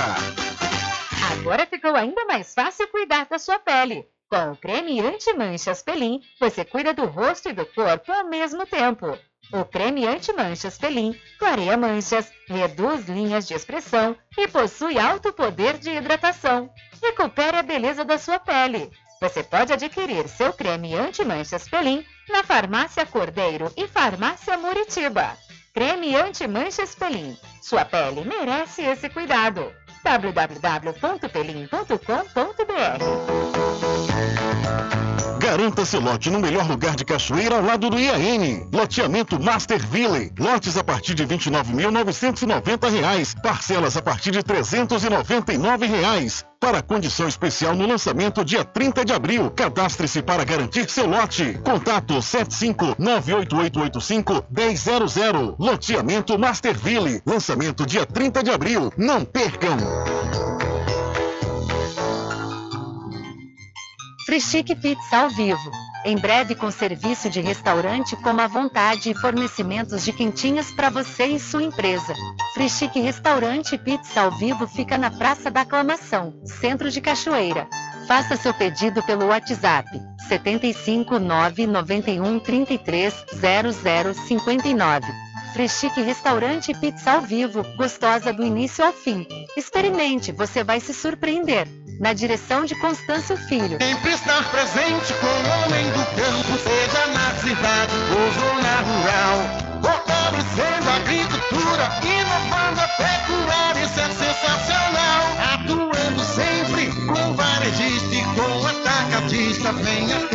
Agora ficou ainda mais fácil cuidar da sua pele. Com o creme anti-manchas Pelin, você cuida do rosto e do corpo ao mesmo tempo. O creme anti-manchas Pelin clareia manchas, reduz linhas de expressão e possui alto poder de hidratação. Recupere a beleza da sua pele. Você pode adquirir seu creme anti-manchas Pelin na Farmácia Cordeiro e Farmácia Muritiba. Creme anti-manchas Pelin. Sua pele merece esse cuidado. www.pelin.com.br Garanta seu lote no melhor lugar de Cachoeira ao lado do IAN. Loteamento Master Ville. Lotes a partir de 29.990 reais. Parcelas a partir de 399 reais. Para condição especial no lançamento dia 30 de abril. Cadastre-se para garantir seu lote. Contato 7598885-1000. Loteamento Master Ville. Lançamento dia 30 de abril. Não percam! Free Chic Pizza ao vivo. Em breve com serviço de restaurante como à vontade e fornecimentos de quentinhas para você e sua empresa. Free Chic Restaurante Pizza ao vivo fica na Praça da Aclamação, Centro de Cachoeira. Faça seu pedido pelo WhatsApp 75 991 33 0059. Free Chic Restaurante Pizza ao vivo, gostosa do início ao fim. Experimente, você vai se surpreender. Na direção de Constâncio Filho. Sempre estar presente com o homem do campo, seja na cidade ou zona rural. Fortalecendo a agricultura, inovando a pecuária, isso é sensacional. Atuando sempre com varejista e com atacadista, venha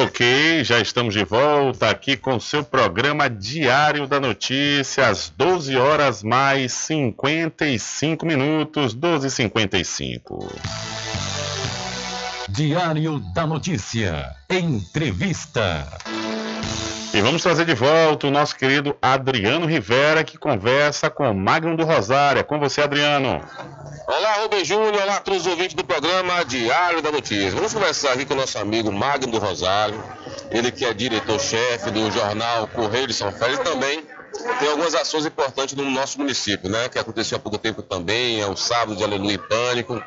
Ok, já estamos de volta aqui com seu programa Diário da Notícia, às 12 horas mais 55 minutos, 12h55. Diário da Notícia. Entrevista. E vamos trazer de volta o nosso querido Adriano Rivera, que conversa com o Magno do Rosário. É com você, Adriano. Olá, Rubem Júnior. Olá todos os ouvintes do programa Diário da Notícia. Vamos conversar aqui com o nosso amigo Magno do Rosário. Ele que é diretor-chefe do jornal Correio de São Félix também tem algumas ações importantes no nosso município, né? Que aconteceu há pouco tempo também, é o sábado de Aleluia e Pânico,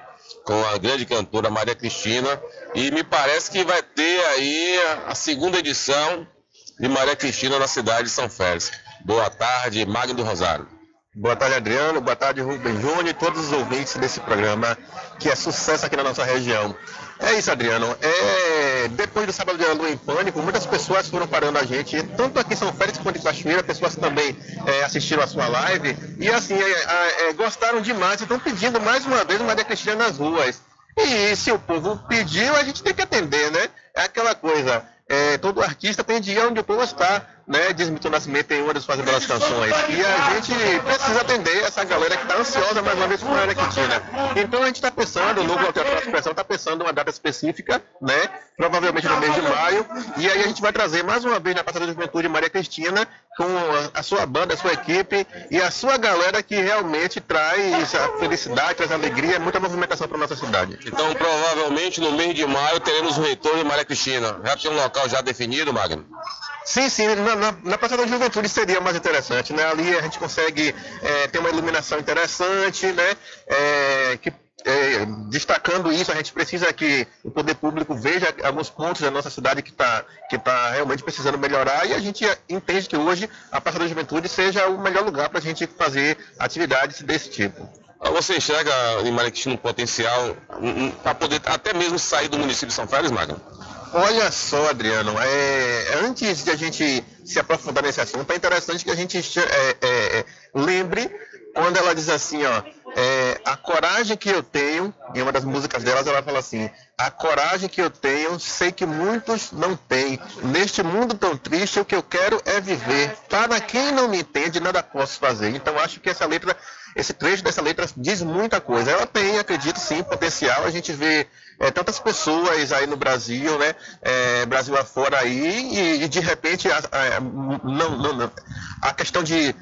com a grande cantora Maria Cristina. E me parece que vai ter aí a segunda edição de Maria Cristina na cidade de São Félix. Boa tarde, Magno do Rosário. Boa tarde, Adriano. Boa tarde, Rubem Júnior e todos os ouvintes desse programa, que é sucesso aqui na nossa região. É isso, Adriano. É... Depois do Sábado de Aleluia em Pânico, muitas pessoas foram parando a gente, tanto aqui em São Félix quanto em Cachoeira, pessoas também é, assistiram a sua live e, assim, é, é, gostaram demais e estão pedindo mais uma vez Maria Cristina nas ruas. E se o povo pediu, a gente tem que atender, né? É aquela coisa, é, todo artista tem de ir onde o povo está. Né, diz Milton Nascimento em uma das suas belas canções. E a gente precisa atender essa galera que está ansiosa mais uma vez por Maria Cristina. Então a gente está pensando, o Núcleo Teatro da Expressão está pensando uma data específica, né, provavelmente no mês de maio, e aí a gente vai trazer mais uma vez na Praça da Juventude Maria Cristina com a, a sua banda, a sua equipe e a sua galera que realmente traz a felicidade, traz a alegria, muita movimentação para nossa cidade. Então, provavelmente no mês de maio teremos o retorno de Maria Cristina. Já tem um local já definido, Magno? Sim, sim, na, na, na Praça da Juventude seria mais interessante, né? Ali a gente consegue é, ter uma iluminação interessante, né? É, que é, destacando isso, a gente precisa que o poder público veja alguns pontos da nossa cidade que está que tá realmente precisando melhorar e a gente entende que hoje a Praça da Juventude seja o melhor lugar para a gente fazer atividades desse tipo. Você enxerga em Cristina um potencial para poder até mesmo sair do município de São Félix, Magno? Olha só, Adriano, é, antes de a gente se aprofundar nesse assunto, é interessante que a gente é, é, lembre quando ela diz assim, ó, é, a coragem que eu tenho, em uma das músicas delas, ela fala assim: a coragem que eu tenho, sei que muitos não têm. Neste mundo tão triste, o que eu quero é viver. Para quem não me entende, nada posso fazer. Então, acho que essa letra, esse trecho dessa letra diz muita coisa. Ela tem, acredito sim, potencial. A gente vê é, tantas pessoas aí no Brasil, né? É, Brasil afora aí, e, e de repente a, a, não, não, a questão de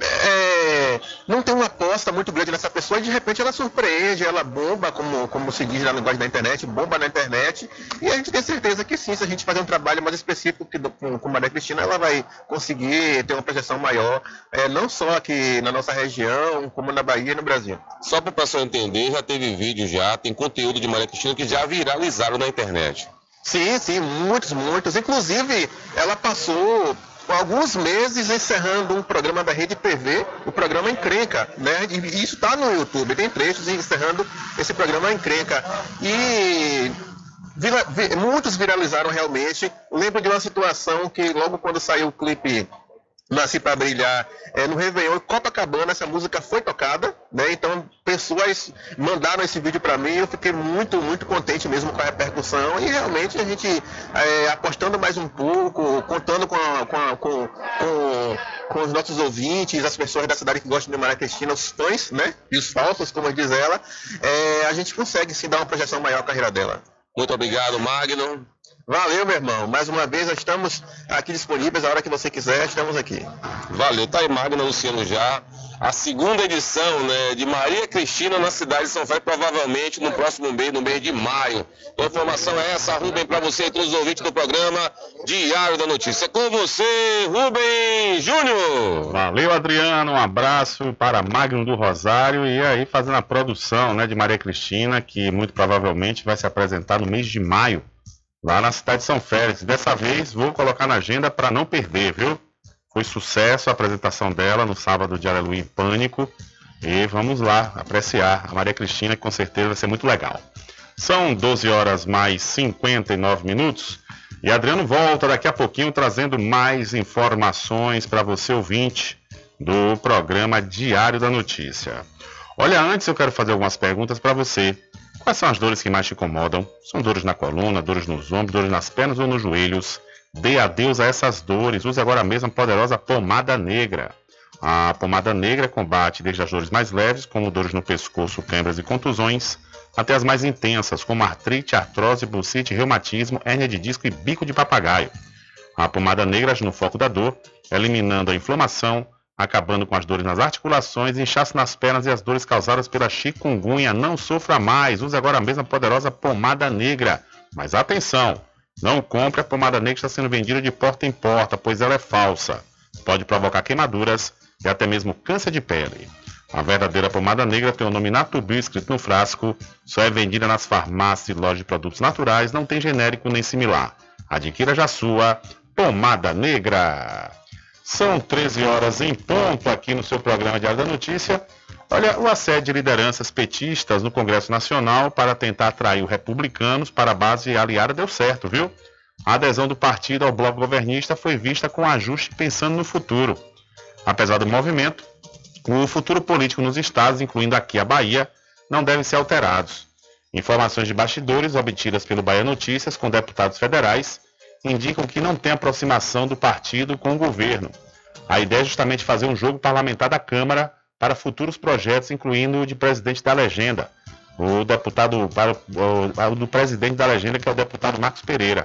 é, não tem uma aposta muito grande nessa pessoa e de repente ela surpreende, ela bomba, como, como se diz na linguagem da internet, bomba na internet. E a gente tem certeza que sim, se a gente fazer um trabalho mais específico que, com, com Maria Cristina, ela vai conseguir ter uma projeção maior, é, não só aqui na nossa região, como na Bahia e no Brasil. Só para o pessoal entender, já teve vídeo já, tem conteúdo de Maria Cristina que já viralizaram na internet. Sim, sim, muitos, muitos. Inclusive, ela passou alguns meses encerrando um programa da Rede TV, o programa Encrenca, né? E isso está no YouTube, tem trechos encerrando esse programa Encrenca. E vira, muitos viralizaram realmente. Lembro de uma situação que logo quando saiu o clipe Nasci para Brilhar, é, no Réveillon, Copacabana, essa música foi tocada, né? Então, pessoas mandaram esse vídeo para mim, eu fiquei muito, muito contente mesmo com a repercussão e realmente a gente é, apostando mais um pouco, contando com, a, com, a, com, com, com, os nossos ouvintes, as pessoas da cidade que gostam de Maria Cristina, os fãs, né? E os falsos, como diz ela, é, a gente consegue sim dar uma projeção maior à carreira dela. Muito obrigado, Magno. Valeu, meu irmão. Mais uma vez, nós estamos aqui disponíveis. A hora que você quiser, estamos aqui. Valeu. Tá aí, Magno Luciano já. A segunda edição né, de Maria Cristina na cidade de São Félix, provavelmente no próximo mês, no mês de maio. Então, a informação é essa, Rubem, para você e todos os ouvintes do programa Diário da Notícia. Com você, Rubem Júnior. Valeu, Adriano. Um abraço para Magno do Rosário e aí fazendo a produção né, de Maria Cristina, que muito provavelmente vai se apresentar no mês de maio lá na cidade de São Félix. Dessa vez vou colocar na agenda para não perder, viu? Foi sucesso a apresentação dela no sábado de Aleluia em Pânico. E vamos lá apreciar a Maria Cristina, que com certeza vai ser muito legal. São 12 horas mais 59 minutos. E Adriano volta daqui a pouquinho trazendo mais informações para você ouvinte do programa Diário da Notícia. Olha, antes eu quero fazer algumas perguntas para você. Quais são as dores que mais te incomodam? São dores na coluna, dores nos ombros, dores nas pernas ou nos joelhos? Dê adeus a essas dores. Use agora mesmo a poderosa pomada negra. A pomada negra combate desde as dores mais leves, como dores no pescoço, câimbras e contusões, até as mais intensas, como artrite, artrose, bursite, reumatismo, hérnia de disco e bico de papagaio. A pomada negra age no foco da dor, eliminando a inflamação, acabando com as dores nas articulações, inchaço nas pernas e as dores causadas pela chikungunya. Não sofra mais, use agora a poderosa pomada negra. Mas atenção, não compre a pomada negra que está sendo vendida de porta em porta, pois ela é falsa. Pode provocar queimaduras e até mesmo câncer de pele. A verdadeira pomada negra tem o nome Natubio escrito no frasco, só é vendida nas farmácias e lojas de produtos naturais, não tem genérico nem similar. Adquira já sua pomada negra. São 13 horas em ponto aqui no seu programa Diário da Notícia. Olha, o assédio de lideranças petistas no Congresso Nacional para tentar atrair os republicanos para a base aliada deu certo, viu? A adesão do partido ao bloco governista foi vista com ajuste pensando no futuro. Apesar do movimento, o futuro político nos estados, incluindo aqui a Bahia, não devem ser alterados. Informações de bastidores obtidas pelo Bahia Notícias com deputados federais indicam que não tem aproximação do partido com o governo. A ideia é justamente fazer um jogo parlamentar da Câmara para futuros projetos, incluindo o de presidente da legenda, o deputado para o, do presidente da legenda, que é o deputado Marcos Pereira.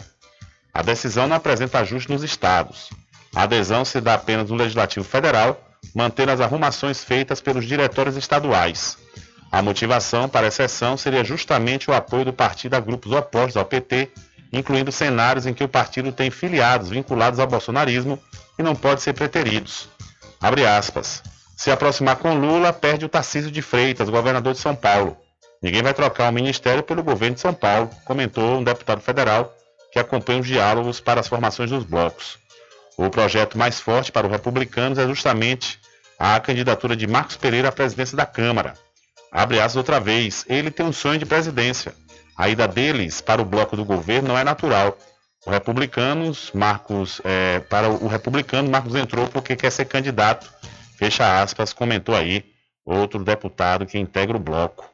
A decisão não apresenta ajuste nos estados. A adesão se dá apenas no Legislativo Federal, mantendo as arrumações feitas pelos diretórios estaduais. A motivação para a exceção seria justamente o apoio do partido a grupos opostos ao PT, incluindo cenários em que o partido tem filiados vinculados ao bolsonarismo e não pode ser preteridos. Abre aspas. Se aproximar com Lula, perde o Tarcísio de Freitas, governador de São Paulo. Ninguém vai trocar o ministério pelo governo de São Paulo, comentou um deputado federal que acompanha os diálogos para as formações dos blocos. O projeto mais forte para os republicanos é justamente a candidatura de Marcos Pereira à presidência da Câmara. Abre aspas outra vez, ele tem um sonho de presidência. A ida deles para o bloco do governo não é natural. O republicanos, Marcos, é, para o republicano, Marcos entrou porque quer ser candidato. Fecha aspas, comentou aí outro deputado que integra o bloco.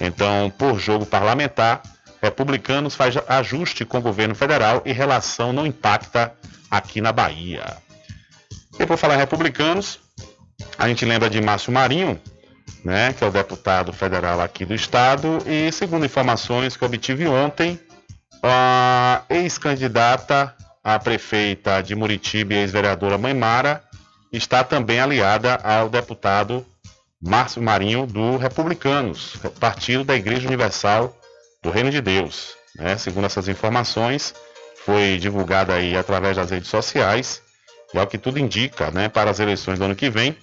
Então, por jogo parlamentar, republicanos faz ajuste com o governo federal e relação não impacta aqui na Bahia. E por falar em republicanos, a gente lembra de Márcio Marinho, né, que é o deputado federal aqui do estado, e segundo informações que obtive ontem, a ex-candidata a prefeita de Muritiba e ex-vereadora Maimara está também aliada ao deputado Márcio Marinho do Republicanos, partido da Igreja Universal do Reino de Deus. Né? Segundo essas informações, foi divulgada aí através das redes sociais, e ao que tudo indica, né, para as eleições do ano que vem,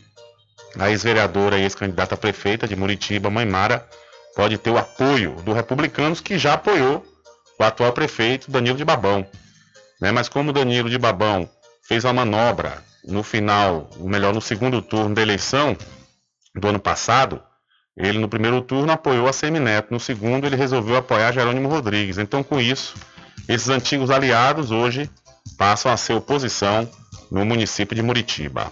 a ex-vereadora e ex-candidata a prefeita de Muritiba, Maimara, pode ter o apoio do Republicanos, que já apoiou o atual prefeito Danilo de Babão. Né? Mas como Danilo de Babão fez uma manobra no final, ou melhor, no segundo turno da eleição, do ano passado, ele no primeiro turno apoiou a Semineto, no segundo ele resolveu apoiar Jerônimo Rodrigues. Então, com isso, esses antigos aliados hoje passam a ser oposição no município de Muritiba.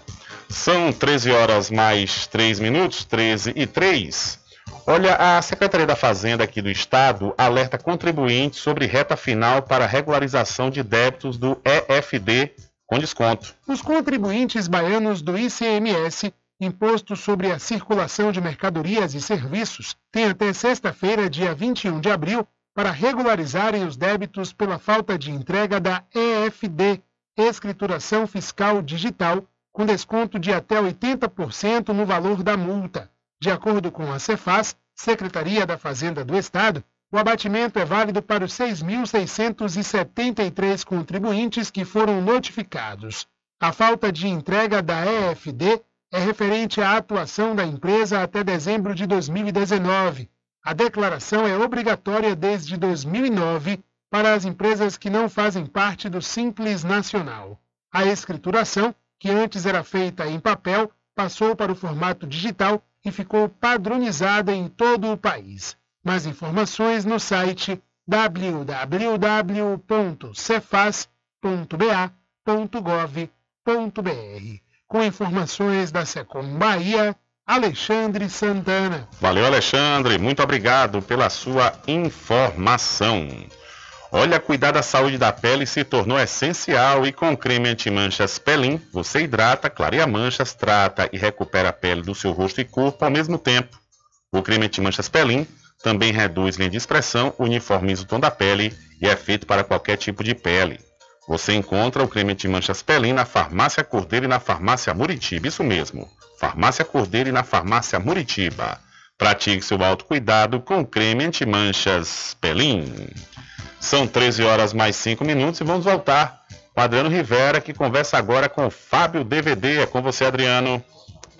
São 13 horas mais 3 minutos, 13 e 3. Olha, a Secretaria da Fazenda aqui do Estado alerta contribuintes sobre reta final para regularização de débitos do EFD com desconto. Os contribuintes baianos do ICMS Imposto sobre a Circulação de Mercadorias e Serviços, tem até sexta-feira, dia 21 de abril, para regularizarem os débitos pela falta de entrega da EFD, Escrituração Fiscal Digital, com desconto de até 80% no valor da multa. De acordo com a Cefaz, Secretaria da Fazenda do Estado, o abatimento é válido para os 6.673 contribuintes que foram notificados. A falta de entrega da EFD é referente à atuação da empresa até dezembro de 2019. A declaração é obrigatória desde 2009 para as empresas que não fazem parte do Simples Nacional. A escrituração, que antes era feita em papel, passou para o formato digital e ficou padronizada em todo o país. Mais informações no site www.cefaz.ba.gov.br com informações da Secom Bahia, Alexandre Santana. Valeu, Alexandre. Muito obrigado pela sua informação. Olha, cuidar da saúde da pele se tornou essencial e com o creme antimanchas Pelin, você hidrata, clareia manchas, trata e recupera a pele do seu rosto e corpo ao mesmo tempo. O creme antimanchas Pelin também reduz linha de expressão, uniformiza o tom da pele e é feito para qualquer tipo de pele. Você encontra o creme anti-manchas Pelin na Farmácia Cordeiro e na Farmácia Muritiba. Isso mesmo, Farmácia Cordeiro e na Farmácia Muritiba. Pratique seu autocuidado com o creme anti-manchas Pelin. São 13 horas mais 5 minutos e vamos voltar com Adriano Rivera, que conversa agora com o Fábio DVD. É com você, Adriano.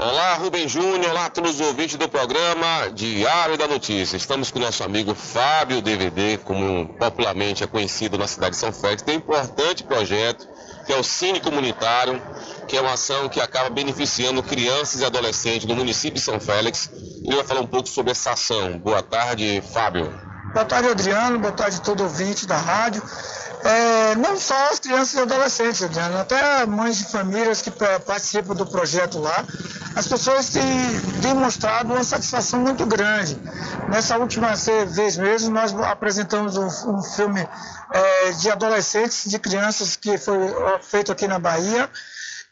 Olá, Rubem Júnior, olá a todos os ouvintes do programa Diário da Notícia. Estamos com o nosso amigo Fábio DVD, como popularmente é conhecido na cidade de São Félix. Tem um importante projeto, que é o Cine Comunitário, que é uma ação que acaba beneficiando crianças e adolescentes do município de São Félix. Ele vai falar um pouco sobre essa ação. Boa tarde, Fábio. Boa tarde, Adriano. Boa tarde todo ouvinte da rádio. É, não só as crianças e adolescentes, Adriano, até mães de famílias que pa- participam do projeto lá, as pessoas têm demonstrado uma satisfação muito grande. Nessa última vez mesmo, nós apresentamos um, um filme é, de adolescentes, de crianças, que foi feito aqui na Bahia,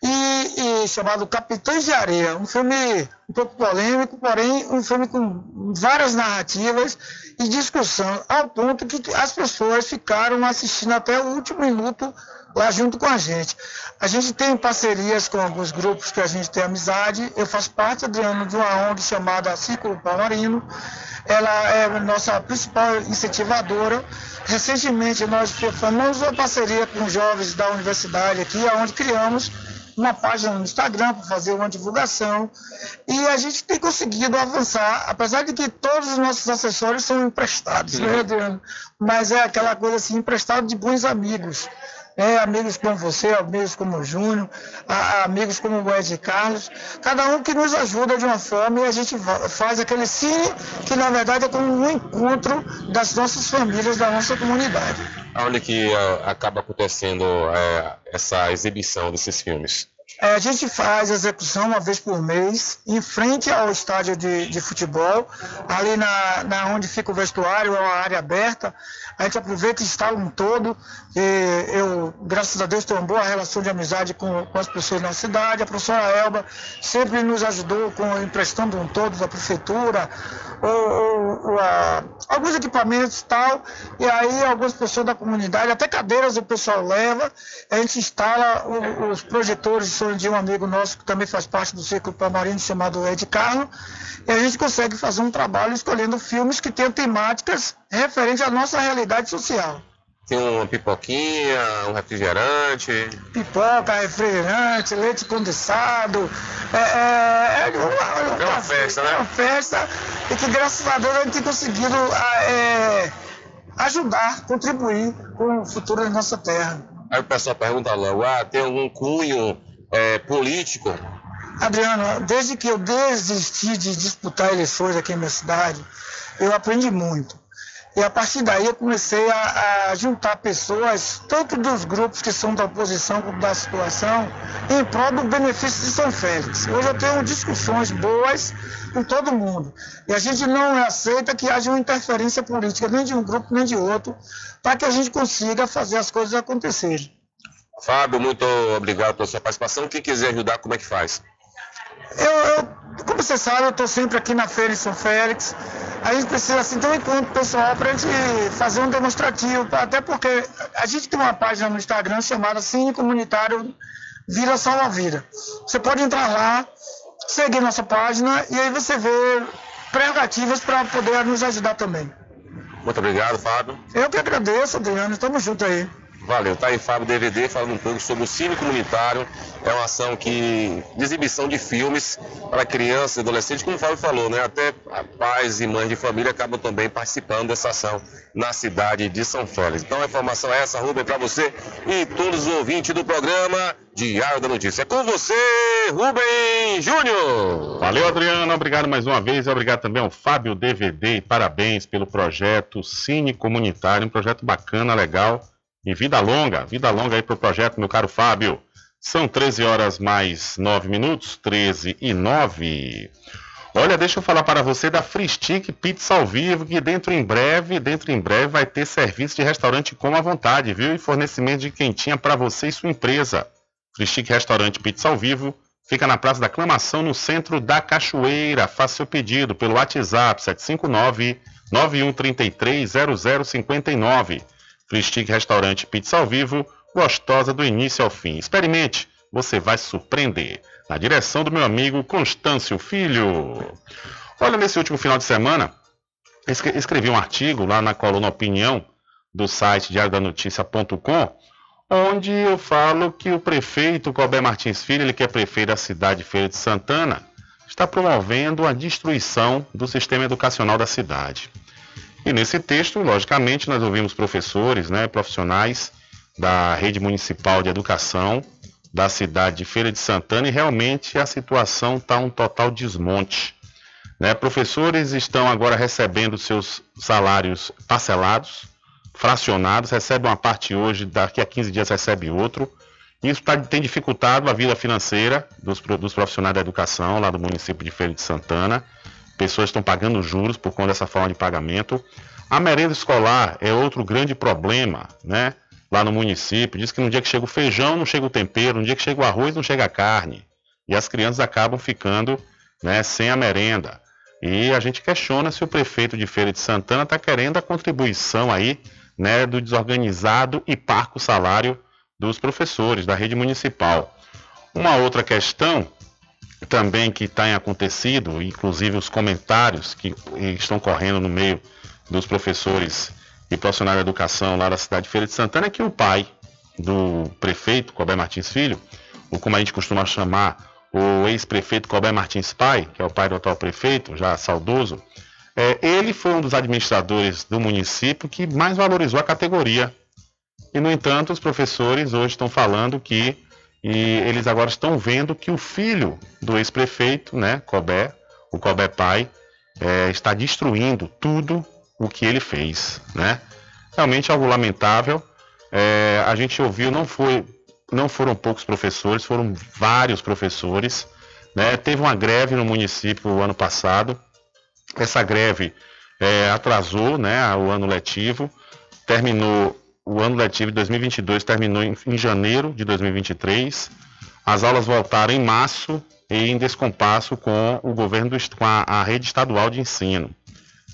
e, e chamado Capitães de Areia, um filme um pouco polêmico, porém um filme com várias narrativas e discussão, ao ponto que as pessoas ficaram assistindo até o último minuto lá junto com a gente. A gente tem parcerias com alguns grupos que a gente tem amizade. Eu faço parte, Adriano, de uma ONG chamada Círculo Palmarino. Ela é a nossa principal incentivadora. Recentemente nós formamos uma parceria com jovens da universidade aqui, onde criamos uma página no Instagram para fazer uma divulgação e a gente tem conseguido avançar, apesar de que todos os nossos acessórios são emprestados, né, Adriano? Mas é aquela coisa assim, emprestado de bons amigos. É, amigos como você, amigos como o Júnior, a- amigos como o Ed Carlos, cada um que nos ajuda de uma forma e a gente faz aquele cine que na verdade é como um encontro das nossas famílias, da nossa comunidade. Onde que ah, acaba acontecendo eh, essa exibição desses filmes? É, a gente faz execução uma vez por mês, em frente ao estádio de, de futebol, ali na, na onde fica o vestuário, é uma área aberta. A gente aproveita e instala um todo. E eu, graças a Deus, tenho uma boa relação de amizade com, com as pessoas na cidade. A professora Elba sempre nos ajudou com emprestando um todo da prefeitura, ou, ou- ou, ah, alguns equipamentos e tal. E aí algumas pessoas da comunidade, até cadeiras o pessoal leva. A gente instala o- os projetores são de um amigo nosso que também faz parte do Círculo Palmarino, chamado Ed Carlo. E a gente consegue fazer um trabalho escolhendo filmes que tenham temáticas referentes à nossa realidade social. Tem uma pipoquinha, um refrigerante. Pipoca, refrigerante, leite condensado. É, é, é uma, É uma festa, né? é uma festa e que graças a Deus a gente tem conseguido é, ajudar, contribuir com o futuro da nossa terra. Aí o pessoal pergunta logo, ah, tem algum cunho eh, político? Adriano, desde que eu desisti de disputar eleições aqui na minha cidade, eu aprendi muito. E a partir daí eu comecei a, a juntar pessoas, tanto dos grupos que são da oposição como da situação, em prol do benefício de São Félix. Hoje eu tenho discussões boas com todo mundo. E a gente não aceita que haja uma interferência política, nem de um grupo nem de outro, para que a gente consiga fazer as coisas acontecerem. Fábio, muito obrigado pela sua participação. Quem quiser ajudar, como é que faz? Eu, eu, como você sabe, eu estou sempre aqui na feira em São Félix. A gente precisa assim, ter um encontro pessoal para a gente fazer um demonstrativo, até porque a gente tem uma página no Instagram chamada Cine Comunitário Vila Salva Vida. Você pode entrar lá, seguir nossa página e aí você vê prerrogativas para poder nos ajudar também. Muito obrigado, Fábio. Eu que agradeço, Adriano. Estamos juntos aí. Valeu, tá aí Fábio DVD falando um pouco sobre o Cine Comunitário. É uma ação que, de exibição de filmes para crianças e adolescentes, como o Fábio falou, né? Até pais e mães de família acabam também participando dessa ação na cidade de São Félix. Então a informação é essa, Rubem, para você e todos os ouvintes do programa Diário da Notícia. É com você, Rubem Júnior! Valeu, Adriano. Obrigado mais uma vez. Obrigado também ao Fábio DVD. E parabéns pelo projeto Cine Comunitário. Um projeto bacana, legal. E vida longa. Vida longa aí pro projeto, meu caro Fábio. São 13 horas mais 9 minutos. 13 e 9. Olha, deixa eu falar para você da Free Stick Pizza ao vivo, que dentro em breve, dentro em breve vai ter serviço de restaurante com à vontade, viu? E fornecimento de quentinha para você e sua empresa. Free Stick Restaurante Pizza ao vivo fica na Praça da Aclamação, no centro da Cachoeira. Faça seu pedido pelo WhatsApp 759 9133 0059. Free Stick Restaurante Pizza ao vivo, gostosa do início ao fim. Experimente, você vai se surpreender. Na direção do meu amigo Constâncio Filho. Olha, nesse último final de semana, escre- escrevi um artigo lá na coluna Opinião do site diariodanoticia.com, onde eu falo que o prefeito Colbert Martins Filho, ele que é prefeito da cidade de Feira de Santana, está promovendo a destruição do sistema educacional da cidade. E nesse texto, logicamente, nós ouvimos professores, né, profissionais da rede municipal de educação da cidade de Feira de Santana e realmente a situação está um total desmonte. Né? Professores estão agora recebendo seus salários parcelados, fracionados, recebe uma parte hoje, daqui a 15 dias recebe outro. Isso tá, tem dificultado a vida financeira dos, dos profissionais da educação lá do município de Feira de Santana. Pessoas estão pagando juros por conta dessa forma de pagamento. A merenda escolar é outro grande problema, né? Lá no município. Diz que no dia que chega o feijão, não chega o tempero, no dia que chega o arroz, não chega a carne. E as crianças acabam ficando né, sem a merenda. E a gente questiona se o prefeito de Feira de Santana está querendo a contribuição aí né, do desorganizado e parco salário dos professores da rede municipal. Uma outra questão também que tem acontecido, inclusive os comentários que estão correndo no meio dos professores e profissionais da educação lá da cidade de Feira de Santana, é que o pai do prefeito, Colbert Martins Filho, ou como a gente costuma chamar, o ex-prefeito Colbert Martins Pai, que é o pai do atual prefeito, já saudoso, é, ele foi um dos administradores do município que mais valorizou a categoria. E, no entanto, os professores hoje estão falando que e eles agora estão vendo que o filho do ex-prefeito, né, Colbert, o Colbert Pai, é, está destruindo tudo o que ele fez, né? Realmente algo lamentável. É, a gente ouviu, não foi não foram poucos professores, foram vários professores. Né? Teve uma greve no município ano passado. Essa greve é, atrasou né, o ano letivo, terminou o ano letivo de 2022 terminou em, em janeiro de 2023. As aulas voltaram em março e em descompasso com o governo do, com a, a rede estadual de ensino.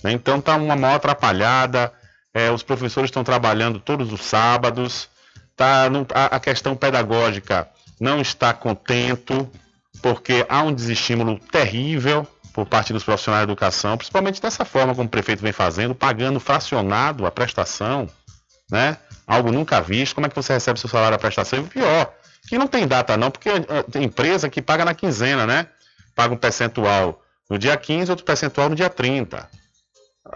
Né? Então está uma maior atrapalhada. É, os professores estão trabalhando todos os sábados tá, não, a, a questão pedagógica não está contento, porque há um desestímulo terrível por parte dos profissionais da educação, principalmente dessa forma como o prefeito vem fazendo, pagando fracionado a prestação, né? Algo nunca visto. Como é que você recebe seu salário a prestação? E pior, que não tem data não, porque tem empresa que paga na quinzena, né? Paga um percentual no dia 15, outro percentual no dia 30.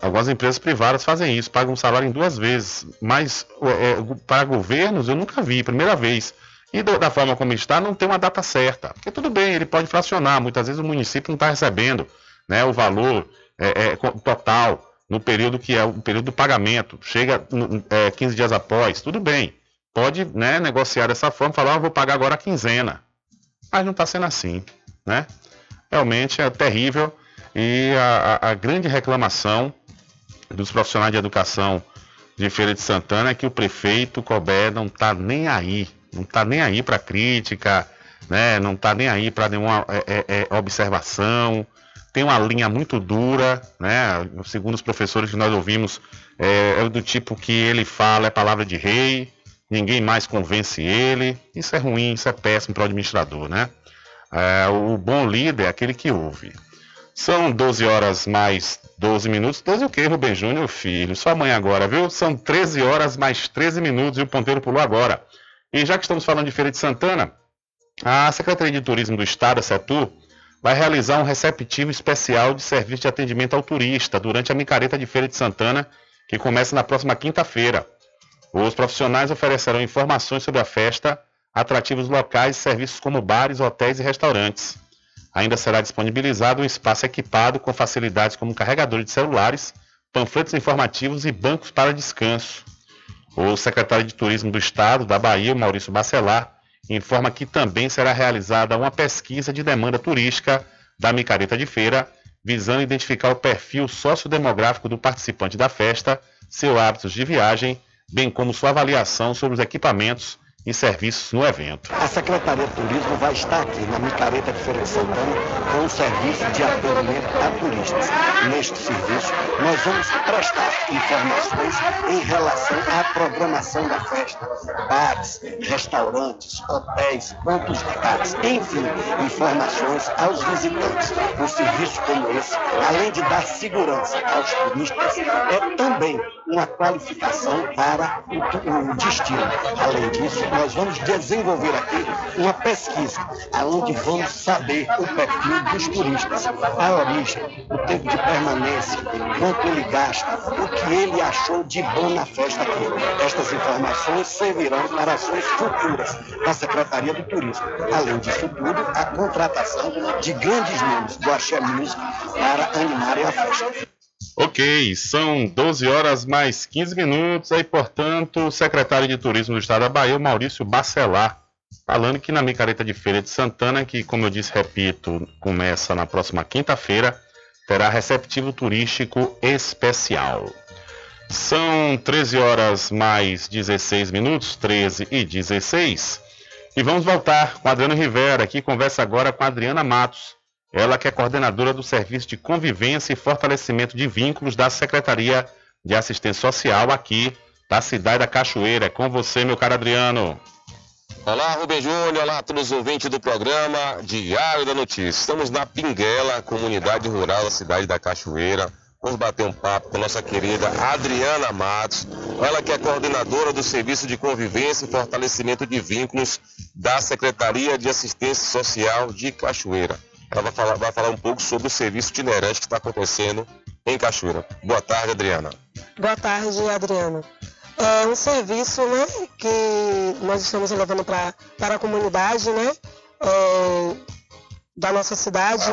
Algumas empresas privadas fazem isso, pagam um salário em duas vezes, mas é, para governos eu nunca vi, primeira vez. E do, da forma como está, não tem uma data certa. Porque tudo bem, ele pode fracionar, muitas vezes o município não está recebendo né, o valor é, é, total no período que é o período do pagamento, chega é, 15 dias após, tudo bem. Pode né, negociar dessa forma, falar, ah, vou pagar agora a quinzena. Mas não está sendo assim. Né? Realmente é terrível e a, a, grande reclamação dos profissionais de educação de Feira de Santana é que o prefeito Colbert não está nem aí, não está nem aí para crítica, né? não está nem aí para nenhuma é, é, é, observação, tem uma linha muito dura, né? segundo os professores que nós ouvimos, é, é do tipo que ele fala é palavra de rei, ninguém mais convence ele, isso é ruim, isso é péssimo para o administrador, né? É, o bom líder é aquele que ouve. São 12 horas mais 12 minutos. 12 o quê, Rubem Júnior, filho? Sua mãe agora, viu? São 13 horas mais 13 minutos e o ponteiro pulou agora. E já que estamos falando de Feira de Santana, a Secretaria de Turismo do Estado, a Setur, vai realizar um receptivo especial de serviço de atendimento ao turista durante a micareta de Feira de Santana, que começa na próxima quinta-feira. Os profissionais oferecerão informações sobre a festa, atrativos locais e serviços como bares, hotéis e restaurantes. Ainda será disponibilizado um espaço equipado com facilidades como carregador de celulares, panfletos informativos e bancos para descanso. O secretário de Turismo do Estado da Bahia, Maurício Bacelar, informa que também será realizada uma pesquisa de demanda turística da micareta de feira, visando identificar o perfil sociodemográfico do participante da festa, seus hábitos de viagem, bem como sua avaliação sobre os equipamentos e serviços no evento. A Secretaria de Turismo vai estar aqui na Micareta de Feira de Santana com um serviço de atendimento a turistas. Neste serviço, nós vamos prestar informações em relação à programação da festa, bares, restaurantes, hotéis, pontos de táxi, enfim, informações aos visitantes. Um serviço como esse, além de dar segurança aos turistas, é também uma qualificação para o, o destino. Além disso, nós vamos desenvolver aqui uma pesquisa, onde vamos saber o perfil dos turistas, a origem, o tempo de permanência, quanto ele gasta, o que ele achou de bom na festa aqui. Estas informações servirão para ações futuras da Secretaria do Turismo. Além disso tudo, a contratação de grandes nomes do Axé Music para animarem a festa. Ok, são 12 horas mais 15 minutos. Aí, portanto, o secretário de Turismo do Estado da Bahia, Maurício Bacelar, falando que na Micareta de Feira de Santana, que, como eu disse, repito, começa na próxima quinta-feira, terá receptivo turístico especial. São 13 horas mais 16 minutos, 13 e 16. E vamos voltar com Adriano Rivera, que conversa agora com Adriana Matos. Ela que é coordenadora do Serviço de Convivência e Fortalecimento de Vínculos da Secretaria de Assistência Social aqui da cidade da Cachoeira. É com você, meu caro Adriano. Olá, Rubem Júnior, olá a todos os ouvintes do programa Diário da Notícia. Estamos na Pinguela, comunidade rural da cidade da Cachoeira. Vamos bater um papo com nossa querida Adriana Matos, ela que é coordenadora do Serviço de Convivência e Fortalecimento de Vínculos da Secretaria de Assistência Social de Cachoeira. Ela vai falar, vai falar um pouco sobre o serviço itinerante que está acontecendo em Cachoeira. Boa tarde, Adriana. Boa tarde, Adriana. É um serviço né, que nós estamos levando pra, para a comunidade né, é, da nossa cidade.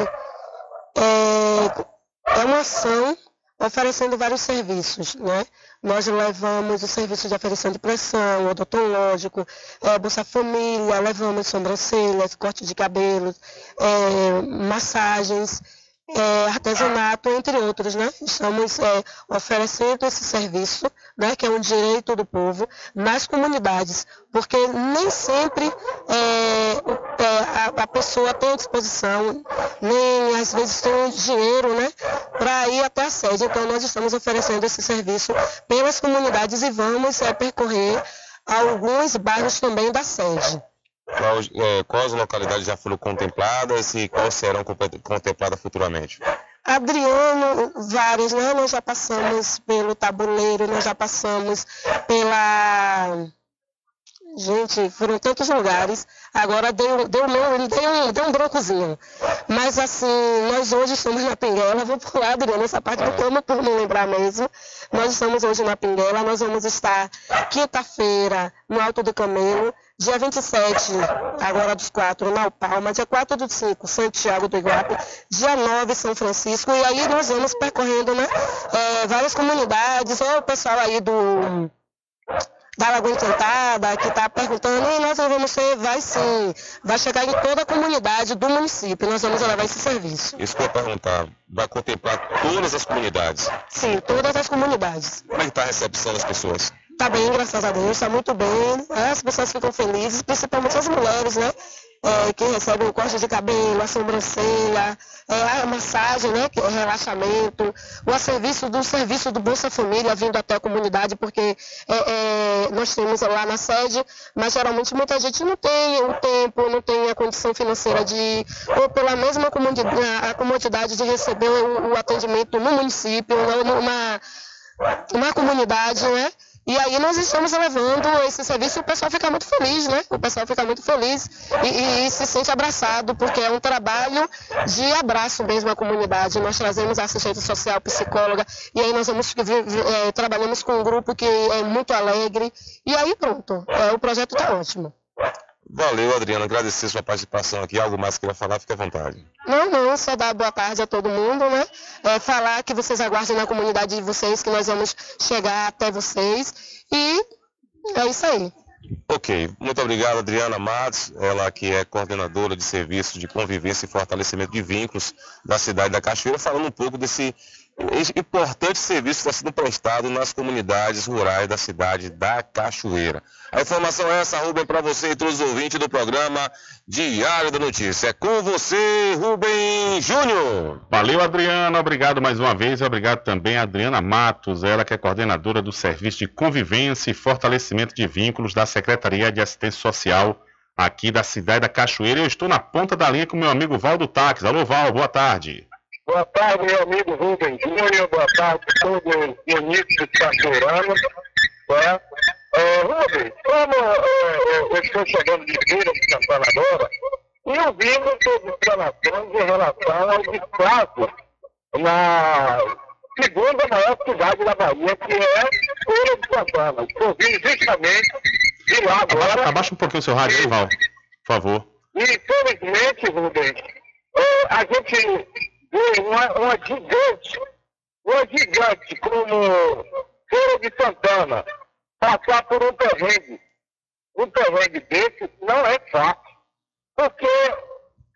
É, é uma ação oferecendo vários serviços, né? Nós levamos o serviço de aferição de pressão, odontológico, é, Bolsa Família, levamos sobrancelhas, corte de cabelos, é, massagens, é, artesanato, entre outros, né? Estamos é, oferecendo esse serviço, né, que é um direito do povo, nas comunidades, porque nem sempre é, é a, a, pessoa tem disposição, nem às vezes tem dinheiro, né, para ir até a sede. Então nós estamos oferecendo esse serviço pelas comunidades e vamos é, percorrer alguns bairros também da sede. Qual, é, quais localidades já foram contempladas e quais serão contempladas futuramente? Adriano, várias, né? Nós já passamos pelo tabuleiro, nós já passamos pela. Gente, foram tantos lugares. Agora deu, deu, deu, deu, deu um brancozinho. Mas assim, nós hoje estamos na Pinguela. Vou pular, Adriano, essa parte do como por não lembrar mesmo. Nós estamos hoje na Pinguela. Nós vamos estar quinta-feira no Alto do Camelo. Dia 27, agora dos quatro, na Palma. Dia 4 do 5, Santiago do Iguape. Dia 9, São Francisco. E aí nós vamos percorrendo né, é, várias comunidades. Ou o pessoal aí do da Lagoa Encantada, que está perguntando, e nós vamos ser, vai sim, vai chegar em toda a comunidade do município, nós vamos levar esse serviço. Isso que eu ia perguntar, vai contemplar todas as comunidades? Sim, todas as comunidades. Como é que está a recepção das pessoas? Está bem, graças a Deus, está muito bem. As pessoas ficam felizes, principalmente as mulheres, né? É, que recebem o corte de cabelo, a sobrancelha, é, a massagem, né? Que é relaxamento, o serviço do serviço do Bolsa Família vindo até a comunidade, porque é, é, nós temos lá na sede, mas geralmente muita gente não tem o tempo, não tem a condição financeira de, ou pela mesma comodidade, a comodidade de receber o, o atendimento no município, numa, numa comunidade, né? E aí nós estamos levando esse serviço e o pessoal fica muito feliz, né? O pessoal fica muito feliz e, e, se sente abraçado, porque é um trabalho de abraço mesmo à comunidade. Nós trazemos assistente social, psicóloga, e aí nós vamos, é, trabalhamos com um grupo que é muito alegre. E aí pronto, é, o projeto está ótimo. Valeu, Adriana. Agradecer sua participação aqui. Algo mais que queira falar, fique à vontade. Não, não, só dar boa tarde a todo mundo, né? É, falar que vocês aguardem na comunidade de vocês, que nós vamos chegar até vocês. E é isso aí. Ok, muito obrigado, Adriana Matos, ela que é coordenadora de serviço de convivência e fortalecimento de vínculos da cidade da Cachoeira, falando um pouco desse importante serviço está sendo prestado nas comunidades rurais da cidade da Cachoeira. A informação é essa, Rubem, para você e todos os ouvintes do programa Diário da Notícia. É com você, Rubem Júnior. Valeu, Adriana. Obrigado mais uma vez. Obrigado também a Adriana Matos, ela que é coordenadora do Serviço de Convivência e Fortalecimento de Vínculos da Secretaria de Assistência Social aqui da cidade da Cachoeira. Eu estou na ponta da linha com meu amigo Valdo Taques. Alô, Val, boa tarde. Boa tarde, meu amigo Rubem Júnior. Boa tarde a todos os munícipes cachoeiranos. Né? É, Rubem, como é, eu estou chegando de feira de Santana agora, e ouvindo todas as relações em relação ao descaso na segunda maior cidade da Bahia, que é Feira de Santana. Estou ouvindo justamente de lá agora. Abaixa um pouquinho o seu rádio aí, Val, por favor. E, infelizmente, Rubem, é, a gente uma, uma gigante uma gigante como Feira de Santana passar por um perrengue, um perrengue desse não é fácil. Porque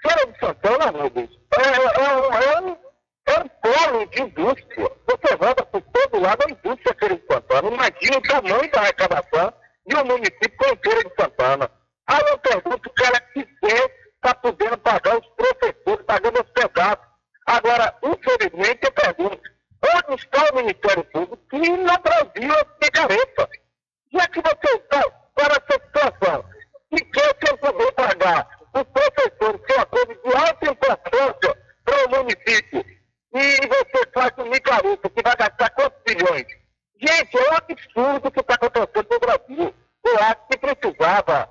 Feira de Santana, Rubens, é, é, um, é, um, é um polo de indústria. Você roda por todo lado a indústria Feira de Santana. Imagina o tamanho da arrecadação de um município como Feira de Santana. Aí eu pergunto, o cara que quer está podendo pagar os professores, pagando os pedaços. Agora, infelizmente, eu pergunto, onde está o Ministério Público que no Brasil é picareta? Já que você está para essa situação, e quer que eu poder pagar os professores que é uma coisa de alta importância para o município, e você faz um micareta que vai gastar quantos bilhões? Gente, é um absurdo o que está acontecendo no Brasil. Eu acho que precisava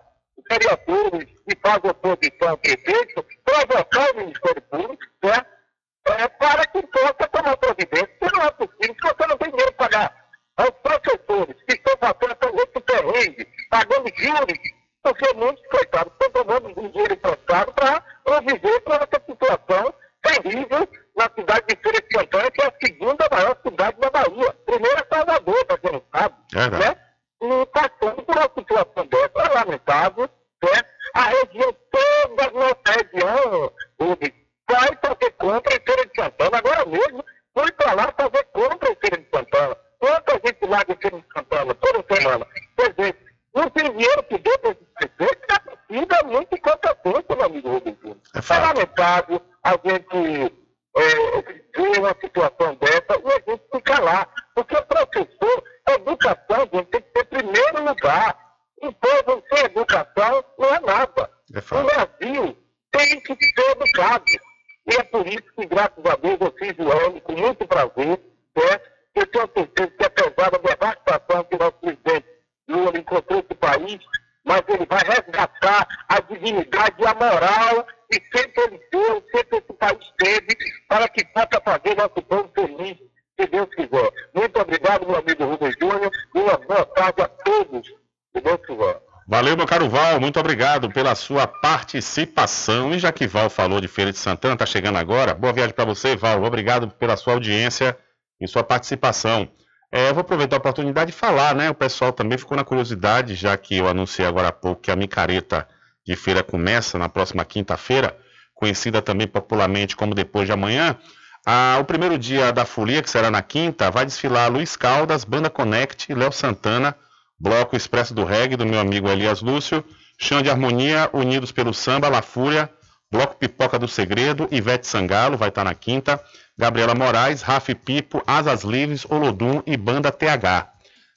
vereadores que fazem oposição ao prefeito provocar o Ministério Público, né? É, para que possa tomar providência. Se não é possível, se você não tem dinheiro para pagar aos professores que estão passando por esse perrengue, pagando juros, porque muitos, coitados, estão tomando dinheiro emprestado para conviver com essa situação terrível na cidade de Feira de Santana, que é a segunda maior cidade da Bahia. Primeiro é Salvador, para quem não sabe. É né? E passando por uma situação dessa, é lamentável, né? A região, toda a nossa região, Rubens, vai fazer compra em Feira de Santana. Agora mesmo, fui para lá fazer compra em Feira de Santana. Quanta gente lá de Feira de Santana, toda semana. Quer dizer, não tem dinheiro que dê para esses prefeitos, a torcida é muito incompetente, meu amigo Rubens. É, é lamentável a gente é, ver uma situação dessa e a gente ficar lá. Porque o professor, a educação, gente, tem que ter primeiro lugar. Povo sem educação não é nada. É o Brasil tem que ser educado. E é por isso que, graças a Deus, eu fiz o ano com muito prazer. Né? Eu tenho certeza que, apesar da devastação que o nosso presidente Lula encontrou esse país, mas ele vai resgatar a dignidade e a moral que sempre ele deu, sempre esse país teve, para que possa fazer nosso povo feliz, se Deus quiser. Muito obrigado, meu amigo Rubens Júnior, e uma boa tarde a todos, se Deus quiser. Valeu, meu caro Val, muito obrigado pela sua participação. E já que Val falou de Feira de Santana, tá chegando agora, boa viagem para você, Val. Obrigado pela sua audiência e sua participação. É, eu vou aproveitar a oportunidade de falar, né? O pessoal também ficou na curiosidade, já que eu anunciei agora há pouco que a micareta de feira começa na próxima quinta-feira, conhecida também popularmente como depois de amanhã. Ah, o primeiro dia da folia, que será na quinta, vai desfilar Luiz Caldas, Banda Connect, Léo Santana, Bloco Expresso do Reggae, do meu amigo Elias Lúcio, Chão de Harmonia, Unidos pelo Samba, La Fúria, Bloco Pipoca do Segredo, Ivete Sangalo, vai estar na quinta, Gabriela Moraes, Rafi Pipo, Asas Livres, Olodum e Banda TH.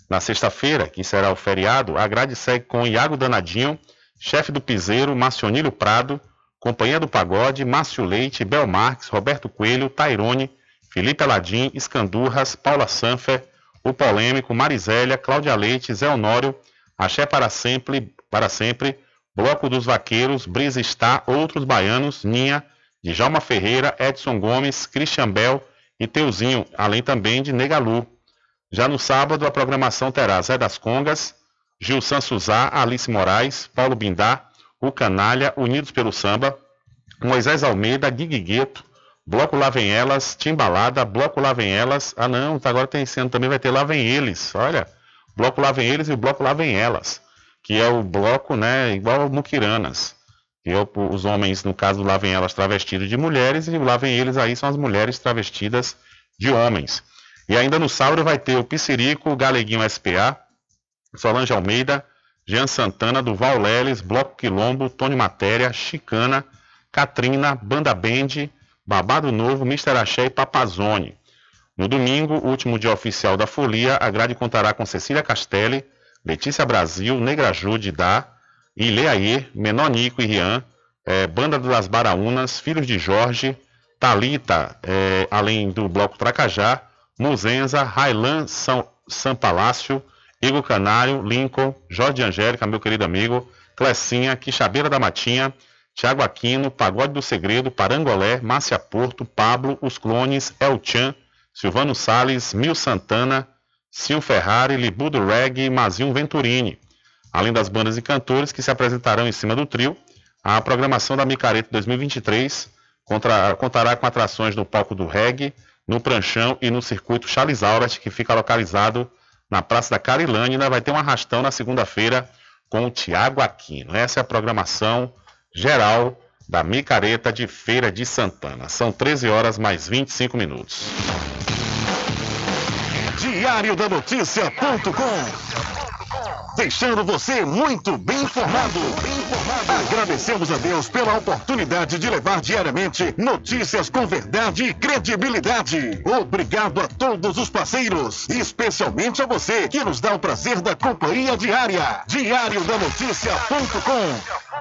Na sexta-feira, que será o feriado, a grade segue com Iago Danadinho, Chefe do Piseiro, Marcionílio Prado, Companhia do Pagode, Márcio Leite, Bel Marques, Roberto Coelho, Tairone, Felipe Aladim, Escandurras, Paula Sanfer, O Polêmico, Marisélia, Cláudia Leite, Zé Honório, Axé para sempre, para sempre, Bloco dos Vaqueiros, Brisa Está, Outros Baianos, Ninha, Djalma Ferreira, Edson Gomes, Christian Bell e Teuzinho, além também de Negalu. Já no sábado, a programação terá Zé das Congas, Gilson Suzá, Alice Moraes, Paulo Bindá, O Canalha, Unidos pelo Samba, Moisés Almeida, Guigueto, Bloco Lá Vem Elas, Timbalada, Bloco Lá Vem Elas. Ah não, agora tem sendo também vai ter Lá Vem Eles, olha. Bloco Lá Vem Eles e o Bloco Lá Vem Elas, que é o bloco, né, igual ao Muquiranas. É os homens, no caso, Lá Vem Elas travestidos de mulheres e Lá Vem Eles aí são as mulheres travestidas de homens. E ainda no sábado vai ter o Piscirico, o Galeguinho SPA, Solange Almeida, Jean Santana, Duval Leles, Bloco Quilombo, Tony Matéria, Chicana, Katrina, Banda Band, Babado Novo, Mr. Axé e Papazone. No domingo, último dia oficial da folia, a grade contará com Cecília Castelli, Letícia Brasil, Negra Jude Dá, Ileaê, Menonico e Rian, é, Banda das Baraunas, Filhos de Jorge, Talita, é, além do Bloco Tracajá, Muzenza, Railan São, São Palácio, Igor Canário, Lincoln, Jorge Angélica, meu querido amigo, Clecinha, Quixabeira da Matinha, Tiago Aquino, Pagode do Segredo, Parangolé, Márcia Porto, Pablo, Os Clones, El Chan, Silvano Sales, Mil Santana, Sil Ferrari, Libu do Reggae e Mazinho Venturini. Além das bandas e cantores que se apresentarão em cima do trio, a programação da Micareta 2023 contra, contará com atrações no palco do reggae, no Pranchão e no circuito Charles Albert, que fica localizado na Praça da Carilândia. Vai ter um arrastão na segunda-feira com o Tiago Aquino. Essa é a programação geral da Micareta de Feira de Santana. São 13 horas mais 25 minutos. Diário da Notícia.com deixando você muito bem informado. Bem informado. Agradecemos a Deus pela oportunidade de levar diariamente notícias com verdade e credibilidade. Obrigado a todos os parceiros, especialmente a você que nos dá o prazer da companhia diária. Diário da Notícia.com,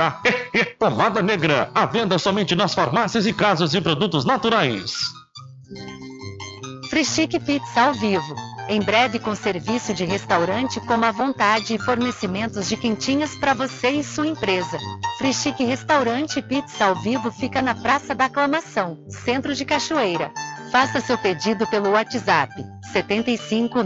Pomada Negra, a venda somente nas farmácias e casas de produtos naturais. Frischique Pizza ao vivo. Em breve com serviço de restaurante como a vontade e fornecimentos de quentinhas para você e sua empresa. Frischique Restaurante Pizza ao vivo fica na Praça da Aclamação, Centro de Cachoeira. Faça seu pedido pelo WhatsApp 75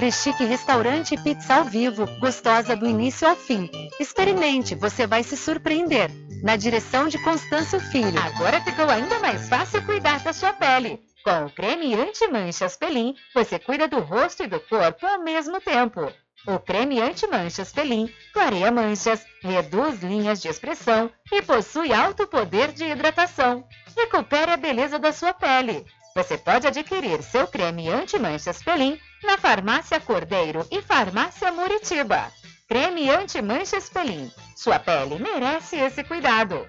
991 33 0059. Freschique Restaurante Pizza ao Vivo, gostosa do início ao fim. Experimente, você vai se surpreender. Na direção de Constâncio Filho. Agora ficou ainda mais fácil cuidar da sua pele. Com o creme anti-manchas Pelin, você cuida do rosto e do corpo ao mesmo tempo. O creme anti-manchas Pelin clareia manchas, reduz linhas de expressão e possui alto poder de hidratação. Recupere a beleza da sua pele. Você pode adquirir seu creme anti-manchas Pelin na Farmácia Cordeiro e Farmácia Muritiba. Creme anti-manchas Pelin. Sua pele merece esse cuidado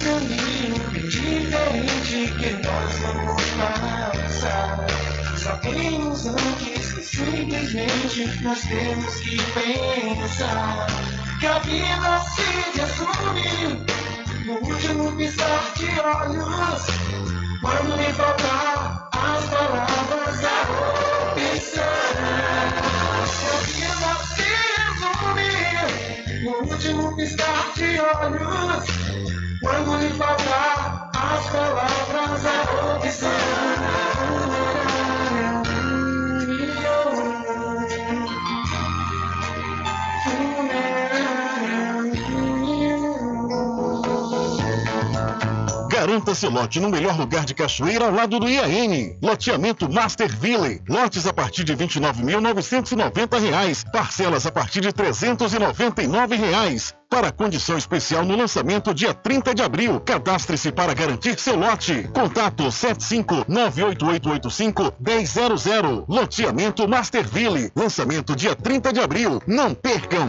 caminho diferente que nós vamos passar. Sabemos antes que simplesmente nós temos que pensar que a vida se resume no último piscar de olhos. Quando me faltar as palavras, a opção. Que a vida se resume no último piscar de olhos. Quando lhe faltar as palavras, a opção. Garanta seu lote no melhor lugar de Cachoeira, ao lado do IAN. Loteamento Master Ville. Lotes a partir de R$ 29.990. Parcelas a partir de 399 reais. Para condição especial no lançamento dia 30 de abril. Cadastre-se para garantir seu lote. Contato 75 98885 1000. Loteamento Masterville. Lançamento dia 30 de abril. Não percam!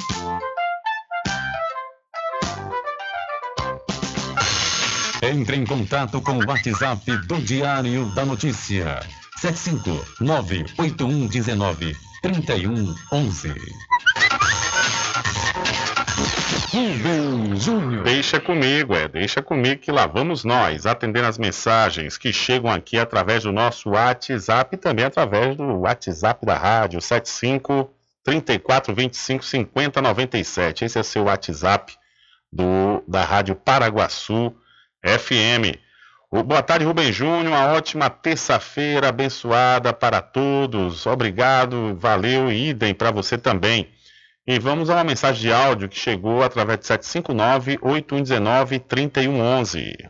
Entre em contato com o WhatsApp do Diário da Notícia. 759-8119-3111. Rubem Júnior. Deixa comigo, é, deixa comigo que lá vamos nós, atendendo as mensagens que chegam aqui através do nosso WhatsApp e também através do WhatsApp da rádio, 75 34 25 50 97. Esse é seu WhatsApp do, da Rádio Paraguaçu FM. O, boa tarde, Rubem Júnior. Uma ótima terça-feira abençoada para todos. Obrigado, valeu e idem para você também. E vamos a uma mensagem de áudio que chegou através de 759-8119-3111.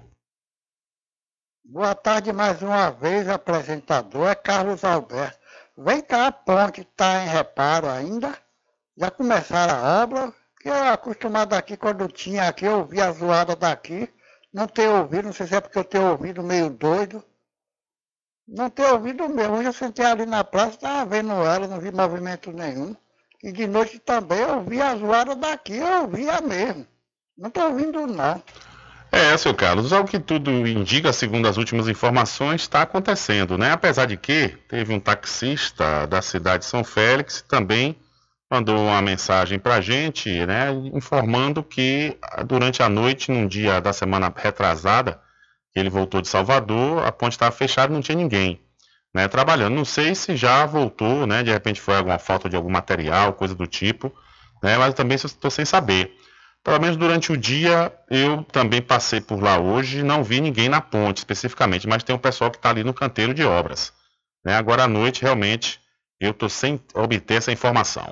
Boa tarde mais uma vez, apresentador é Carlos Alberto. Vem cá, a ponte está em reparo ainda? Já começaram a obra? Eu acostumado aqui, quando tinha aqui, eu ouvia a zoada daqui não ter ouvido, não sei se é porque eu tenho ouvido meio doido. Não ter ouvido mesmo. Hoje eu sentei ali na praça, estava vendo ela, não vi movimento nenhum. E de noite também eu vi a zoada daqui, eu ouvia mesmo. Não estou ouvindo não. É, seu Carlos, ao que tudo indica, segundo as últimas informações, está acontecendo, né? Apesar de que teve um taxista da cidade de São Félix também mandou uma mensagem para a gente, né, informando que ah, durante a noite, num dia da semana retrasada, que ele voltou de Salvador, a ponte estava fechada não tinha ninguém, né, trabalhando. Não sei se já voltou, né, de repente foi alguma falta de algum material, coisa do tipo, né, mas também estou sem saber. Pelo menos durante o dia, eu também passei por lá hoje, não vi ninguém na ponte especificamente, mas tem um pessoal que está ali no canteiro de obras. Né, agora à noite, realmente, eu estou sem obter essa informação.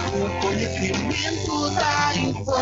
o conhecimento da informação.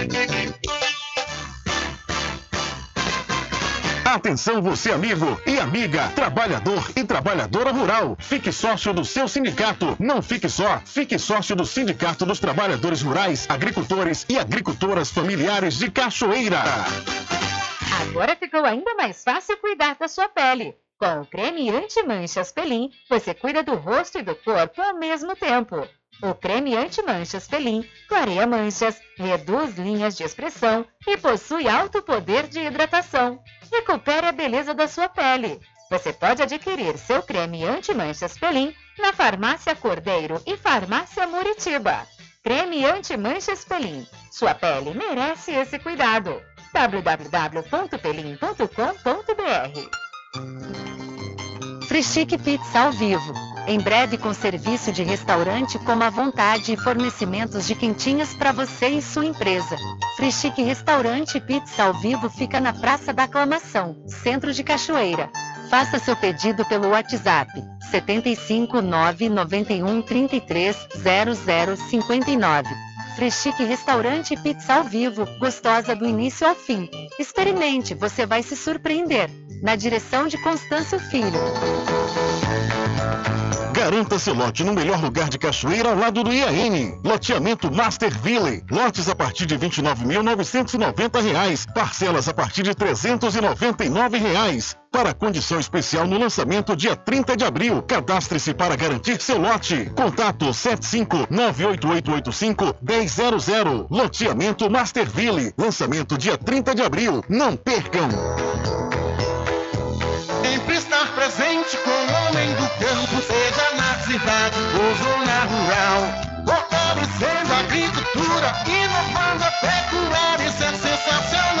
Atenção você amigo e amiga, trabalhador e trabalhadora rural. Fique sócio do seu sindicato. Não fique só, fique sócio do Sindicato dos Trabalhadores Rurais, Agricultores e Agricultoras Familiares de Cachoeira. Agora ficou ainda mais fácil cuidar da sua pele. Com o creme anti-manchas Pelin, você cuida do rosto e do corpo ao mesmo tempo. O creme anti-manchas Pelin clareia manchas, reduz linhas de expressão e possui alto poder de hidratação. Recupere a beleza da sua pele. Você pode adquirir seu creme anti-manchas Pelin na Farmácia Cordeiro e Farmácia Muritiba. Creme anti-manchas Pelin. Sua pele merece esse cuidado. www.pelin.com.br Frischique Pizza ao vivo. Em breve com serviço de restaurante como à vontade e fornecimentos de quentinhas para você e sua empresa. Frischique Restaurante e Pizza ao vivo fica na Praça da Aclamação, Centro de Cachoeira. Faça seu pedido pelo WhatsApp 75 991 33 0059. Freschique Restaurante Pizza ao Vivo, gostosa do início ao fim. Experimente, você vai se surpreender. Na direção de Constâncio Filho. Garanta seu lote no melhor lugar de Cachoeira ao lado do IAN. Loteamento Master Ville. Lotes a partir de 29.990 reais. Parcelas a partir de 399 reais. Para condição especial no lançamento dia 30 de abril. Cadastre-se para garantir seu lote. Contato 75-98885-1000. Loteamento Masterville. Lançamento dia 30 de abril. Não percam! Sempre estar presente com o homem do campo, seja cidade ou zona rural. Fortalecendo a agricultura, inovando a pecuária, isso é sensacional.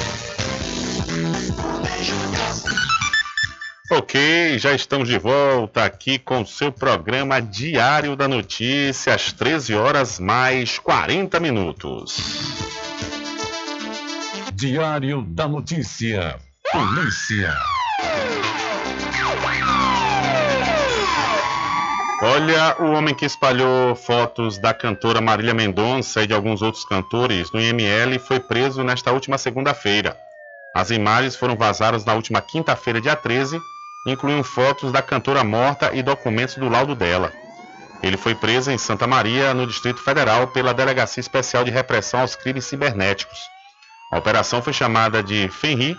Ok, já estamos de volta aqui com o seu programa Diário da Notícia, às 13 horas mais 40 minutos. Diário da Notícia. Polícia. Olha, o homem que espalhou fotos da cantora Marília Mendonça e de alguns outros cantores no IML foi preso nesta última segunda-feira. As imagens foram vazadas na última quinta-feira, dia 13, incluindo fotos da cantora morta e documentos do laudo dela. Ele foi preso em Santa Maria, no Distrito Federal, pela Delegacia Especial de Repressão aos Crimes Cibernéticos. A operação foi chamada de Fenri,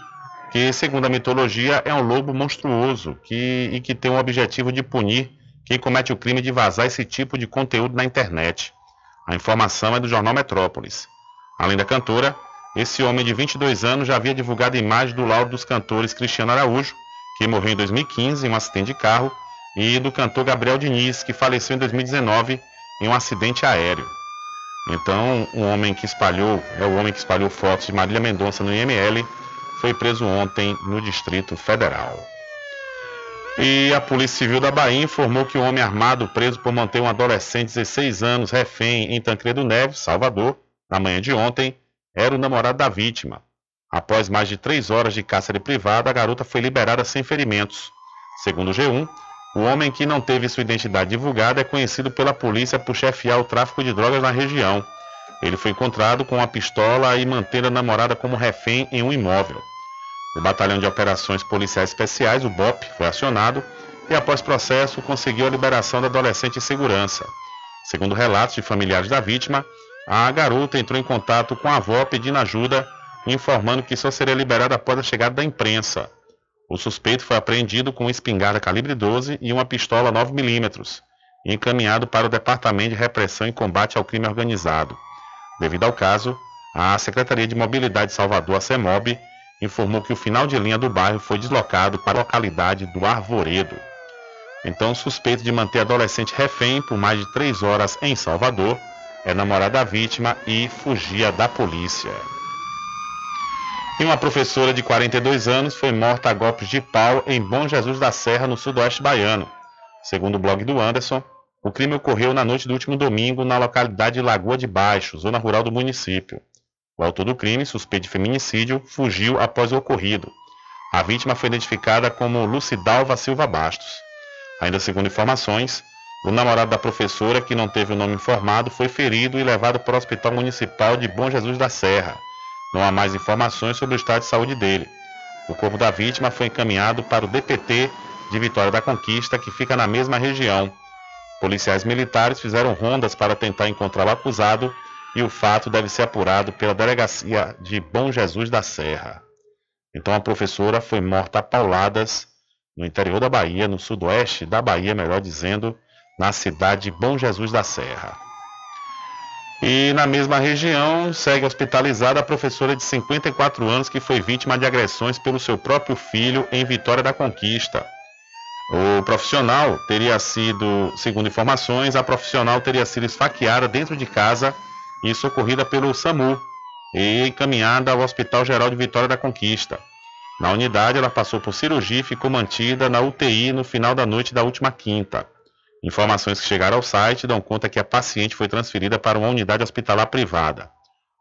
que, segundo a mitologia, é um lobo monstruoso que, e que tem o objetivo de punir quem comete o crime de vazar esse tipo de conteúdo na internet. A informação é do jornal Metrópolis. Além da cantora, esse homem de 22 anos já havia divulgado imagem do laudo dos cantores Cristiano Araújo, que morreu em 2015 em um acidente de carro, e do cantor Gabriel Diniz, que faleceu em 2019 em um acidente aéreo. Então, um homem que espalhou, é o homem que espalhou fotos de Marília Mendonça no IML, foi preso ontem no Distrito Federal. E a Polícia Civil da Bahia informou que o homem armado preso por manter um adolescente de 16 anos refém em Tancredo Neves, Salvador, na manhã de ontem, era o namorado da vítima. Após mais de três horas de cárcere privado, a garota foi liberada sem ferimentos. Segundo o G1, O homem que não teve sua identidade divulgada é conhecido pela polícia por chefiar o tráfico de drogas na região. Ele foi encontrado com uma pistola e mantendo a namorada como refém em um imóvel. O Batalhão de Operações Policiais Especiais, o BOP, foi acionado e, após processo, conseguiu a liberação da adolescente em segurança. Segundo relatos de familiares da vítima, a garota entrou em contato com a avó pedindo ajuda, informando que só seria liberada após a chegada da imprensa. O suspeito foi apreendido com uma espingarda calibre 12 e uma pistola 9mm e encaminhado para o Departamento de Repressão e Combate ao Crime Organizado. Devido ao caso, a Secretaria de Mobilidade de Salvador, a CEMOB, informou que o final de linha do bairro foi deslocado para a localidade do Arvoredo. Então, suspeito de manter adolescente refém por mais de três horas em Salvador é namorado da vítima e fugia da polícia. E uma professora de 42 anos foi morta a golpes de pau em Bom Jesus da Serra, no sudoeste baiano. Segundo o blog do Anderson, o crime ocorreu na noite do último domingo na localidade de Lagoa de Baixo, zona rural do município. O autor do crime, suspeito de feminicídio, fugiu após o ocorrido. A vítima foi identificada como Lucidalva Silva Bastos. Ainda segundo informações, o namorado da professora, que não teve o nome informado, foi ferido e levado para o Hospital Municipal de Bom Jesus da Serra. Não há mais informações sobre o estado de saúde dele. O corpo da vítima foi encaminhado para o DPT de Vitória da Conquista, que fica na mesma região. Policiais militares fizeram rondas para tentar encontrar o acusado e o fato deve ser apurado pela delegacia de Bom Jesus da Serra. Então a professora foi morta a pauladas no interior da Bahia, no sudoeste da Bahia, melhor dizendo, na cidade de Bom Jesus da Serra. E na mesma região, segue hospitalizada a professora de 54 anos que foi vítima de agressões pelo seu próprio filho em Vitória da Conquista. O profissional teria sido, segundo informações, a profissional teria sido esfaqueada dentro de casa e socorrida pelo SAMU e encaminhada ao Hospital Geral de Vitória da Conquista. Na unidade, ela passou por cirurgia e ficou mantida na UTI no final da noite da última quinta. Informações que chegaram ao site dão conta que a paciente foi transferida para uma unidade hospitalar privada.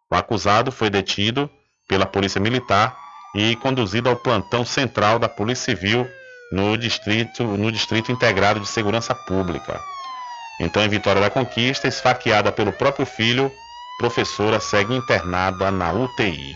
O acusado foi detido pela Polícia Militar e conduzido ao plantão central da Polícia Civil no distrito, no distrito Integrado de Segurança Pública. Então, em Vitória da Conquista, esfaqueada pelo próprio filho, professora segue internada na UTI.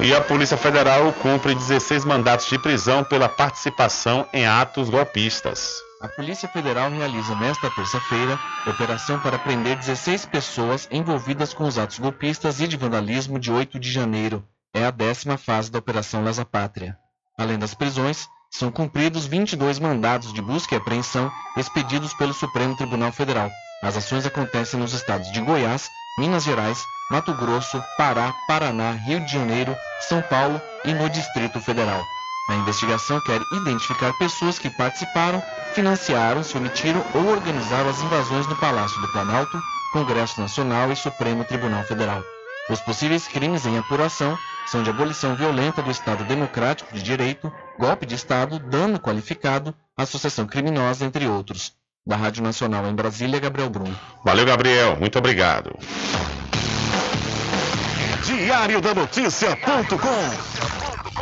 E a Polícia Federal cumpre 16 mandatos de prisão pela participação em atos golpistas. A Polícia Federal realiza nesta terça-feira operação para prender 16 pessoas envolvidas com os atos golpistas e de vandalismo de 8 de janeiro. É a décima fase da Operação Lesa Pátria. Além das prisões, são cumpridos 22 mandados de busca e apreensão expedidos pelo Supremo Tribunal Federal. As ações acontecem nos estados de Goiás, Minas Gerais, Mato Grosso, Pará, Paraná, Rio de Janeiro, São Paulo e no Distrito Federal. A investigação quer identificar pessoas que participaram, financiaram, se omitiram ou organizaram as invasões no Palácio do Planalto, Congresso Nacional e Supremo Tribunal Federal. Os possíveis crimes em apuração são de abolição violenta do Estado Democrático de Direito, golpe de Estado, dano qualificado, associação criminosa, entre outros. Da Rádio Nacional em Brasília, Gabriel Brum. Valeu, Gabriel. Muito obrigado. Diário da Notícia.com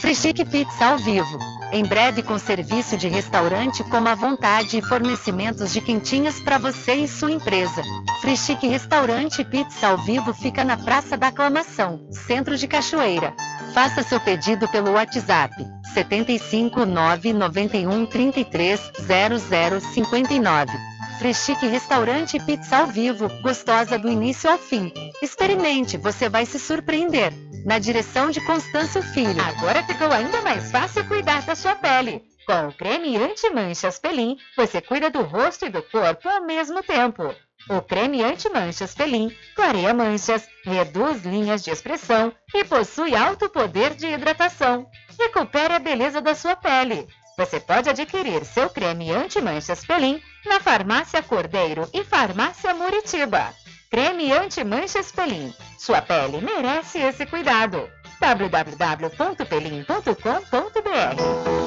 Frichique Pizza ao vivo. Em breve com serviço de restaurante como a vontade e fornecimentos de quentinhas para você e sua empresa. Frichique Restaurante Pizza ao vivo fica na Praça da Aclamação, Centro de Cachoeira. Faça seu pedido pelo WhatsApp 75 991 33 0059. Free Chic Restaurante Pizza ao Vivo, gostosa do início ao fim. Experimente, você vai se surpreender. Na direção de Constâncio Filho. Agora ficou ainda mais fácil cuidar da sua pele. Com o creme anti-manchas Pelin, você cuida do rosto e do corpo ao mesmo tempo. O creme anti-manchas Pelin clareia manchas, reduz linhas de expressão e possui alto poder de hidratação. Recupere a beleza da sua pele. Você pode adquirir seu creme anti-manchas Pelin na Farmácia Cordeiro e Farmácia Muritiba. Creme anti-manchas Pelin. Sua pele merece esse cuidado. www.pelin.com.br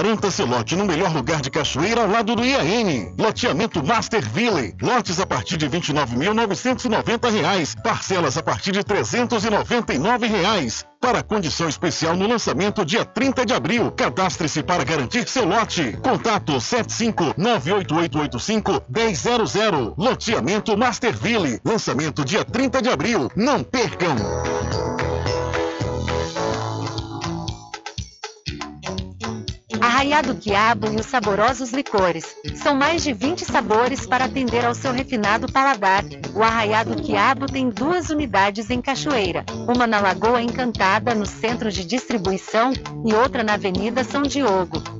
Garanta seu lote no melhor lugar de Cachoeira ao lado do IAN. Loteamento Master Ville. Lotes a partir de R$ 29.990. Parcelas a partir de 399 reais. Para condição especial no lançamento dia 30 de abril. Cadastre-se para garantir seu lote. Contato 75-98885-1000. Loteamento Masterville. Lançamento dia 30 de abril. Não percam! Arraiado Quiabo e os saborosos licores. São mais de 20 sabores para atender ao seu refinado paladar. O Arraiado Quiabo tem duas unidades em Cachoeira, uma na Lagoa Encantada, no centro de distribuição, e outra na Avenida São Diogo.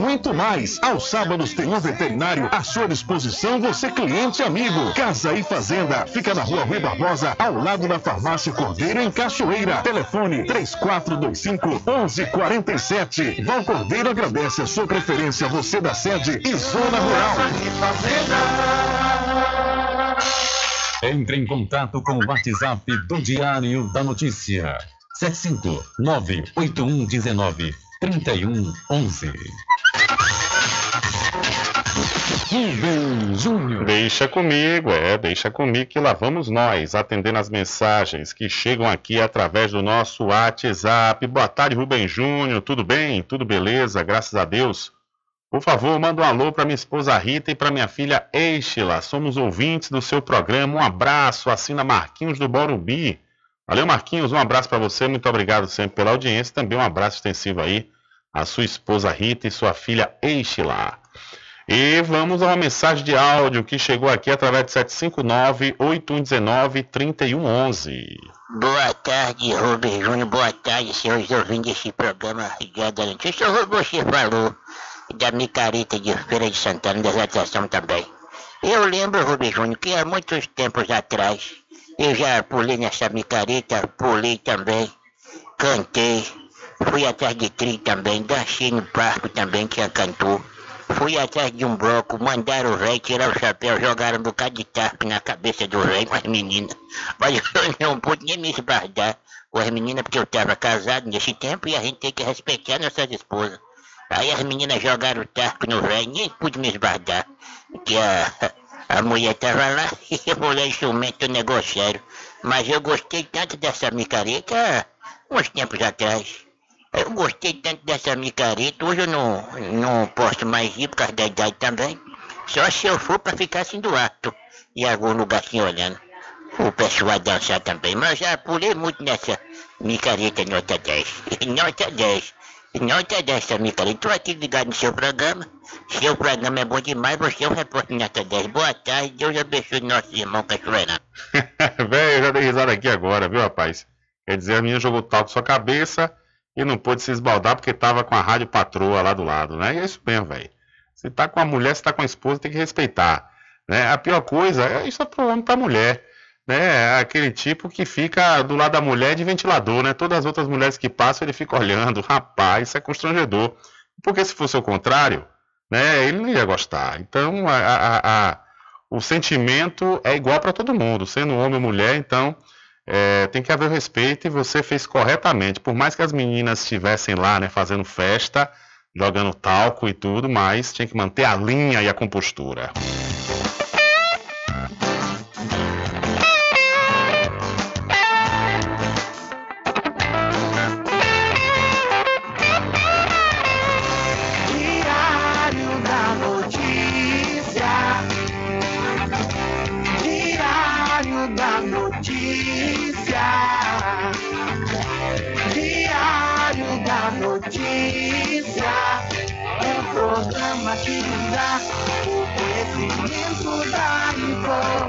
muito mais. Aos sábados tem um veterinário à sua disposição, você cliente amigo. Casa e Fazenda, fica na rua Rui Barbosa, ao lado da Farmácia Cordeiro, em Cachoeira. Telefone 3425 1147. Val Cordeiro agradece a sua preferência, você da sede e Zona Rural. Entre em contato com o WhatsApp do Diário da Notícia. 759-8119-3111. Rubem Júnior. Deixa comigo, é, deixa comigo que lá vamos nós, atendendo as mensagens que chegam aqui através do nosso WhatsApp. Boa tarde, Rubem Júnior, tudo bem? Tudo beleza? Graças a Deus. Por favor, manda um alô para minha esposa Rita e para minha filha Eichila. Somos ouvintes do seu programa. Um abraço, assina Marquinhos do Borumbi. Valeu, Marquinhos, um abraço para você. Muito obrigado sempre pela audiência. Também um abraço extensivo aí à sua esposa Rita e sua filha Eichila. E vamos a uma mensagem de áudio que chegou aqui através de 759-8119-3111. Boa tarde, Rubem Júnior. Boa tarde, senhores ouvintes desse programa Dia da Notícia. O você falou da micareta de Feira de Santana, da exaltação também. Eu lembro, Rubem Júnior, que há muitos tempos atrás eu já pulei nessa micareta, pulei também, cantei, fui atrás de tri também, dancei no parque também, tinha cantor. Fui atrás de um bloco, mandaram o rei tirar o chapéu, jogaram um bocado de tarpe na cabeça do rei com as meninas. Mas eu não pude nem me esbardar com as meninas porque eu estava casado nesse tempo e a gente tem que respeitar nossas esposas. Aí as meninas jogaram o tarpe no rei, nem pude me esbardar. Que a, a mulher estava lá e eu olhei instrumento do negócio sério. Mas eu gostei tanto dessa micareta uns tempos atrás. Eu gostei tanto dessa micareta, hoje eu não, não posso mais ir por causa da idade também. Só se eu for para ficar assim do ato, em algum lugar assim olhando. O pessoal dançar também, mas já pulei muito nessa micareta nota 10. Nota 10. Nota 10 essa micareta. Estou aqui ligado no seu programa. Seu programa é bom demais, você é um repórter nota 10. Boa tarde, Deus abençoe nosso irmão Cachoeirão. Velho, eu já dei risada aqui agora, viu, rapaz? Quer dizer, a menina jogou tal na sua cabeça e não pôde se esbaldar porque tava com a rádio patroa lá do lado, né? E é isso mesmo, velho. Se tá com a mulher, se tá com a esposa, tem que respeitar. Né? A pior coisa é isso é pro homem pra mulher. Né? Aquele tipo que fica do lado da mulher de ventilador, né? Todas as outras mulheres que passam, ele fica olhando. Rapaz, isso é constrangedor. Porque se fosse o contrário, né? Ele não ia gostar. Então, a, a, a, o sentimento é igual para todo mundo, sendo homem ou mulher, então é, tem que haver respeito e você fez corretamente. Por mais que as meninas estivessem lá, né, fazendo festa, jogando talco e tudo, mas tinha que manter a linha e a compostura.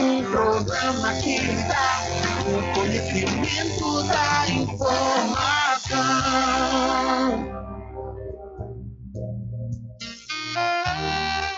um programa que dá o conhecimento da informação.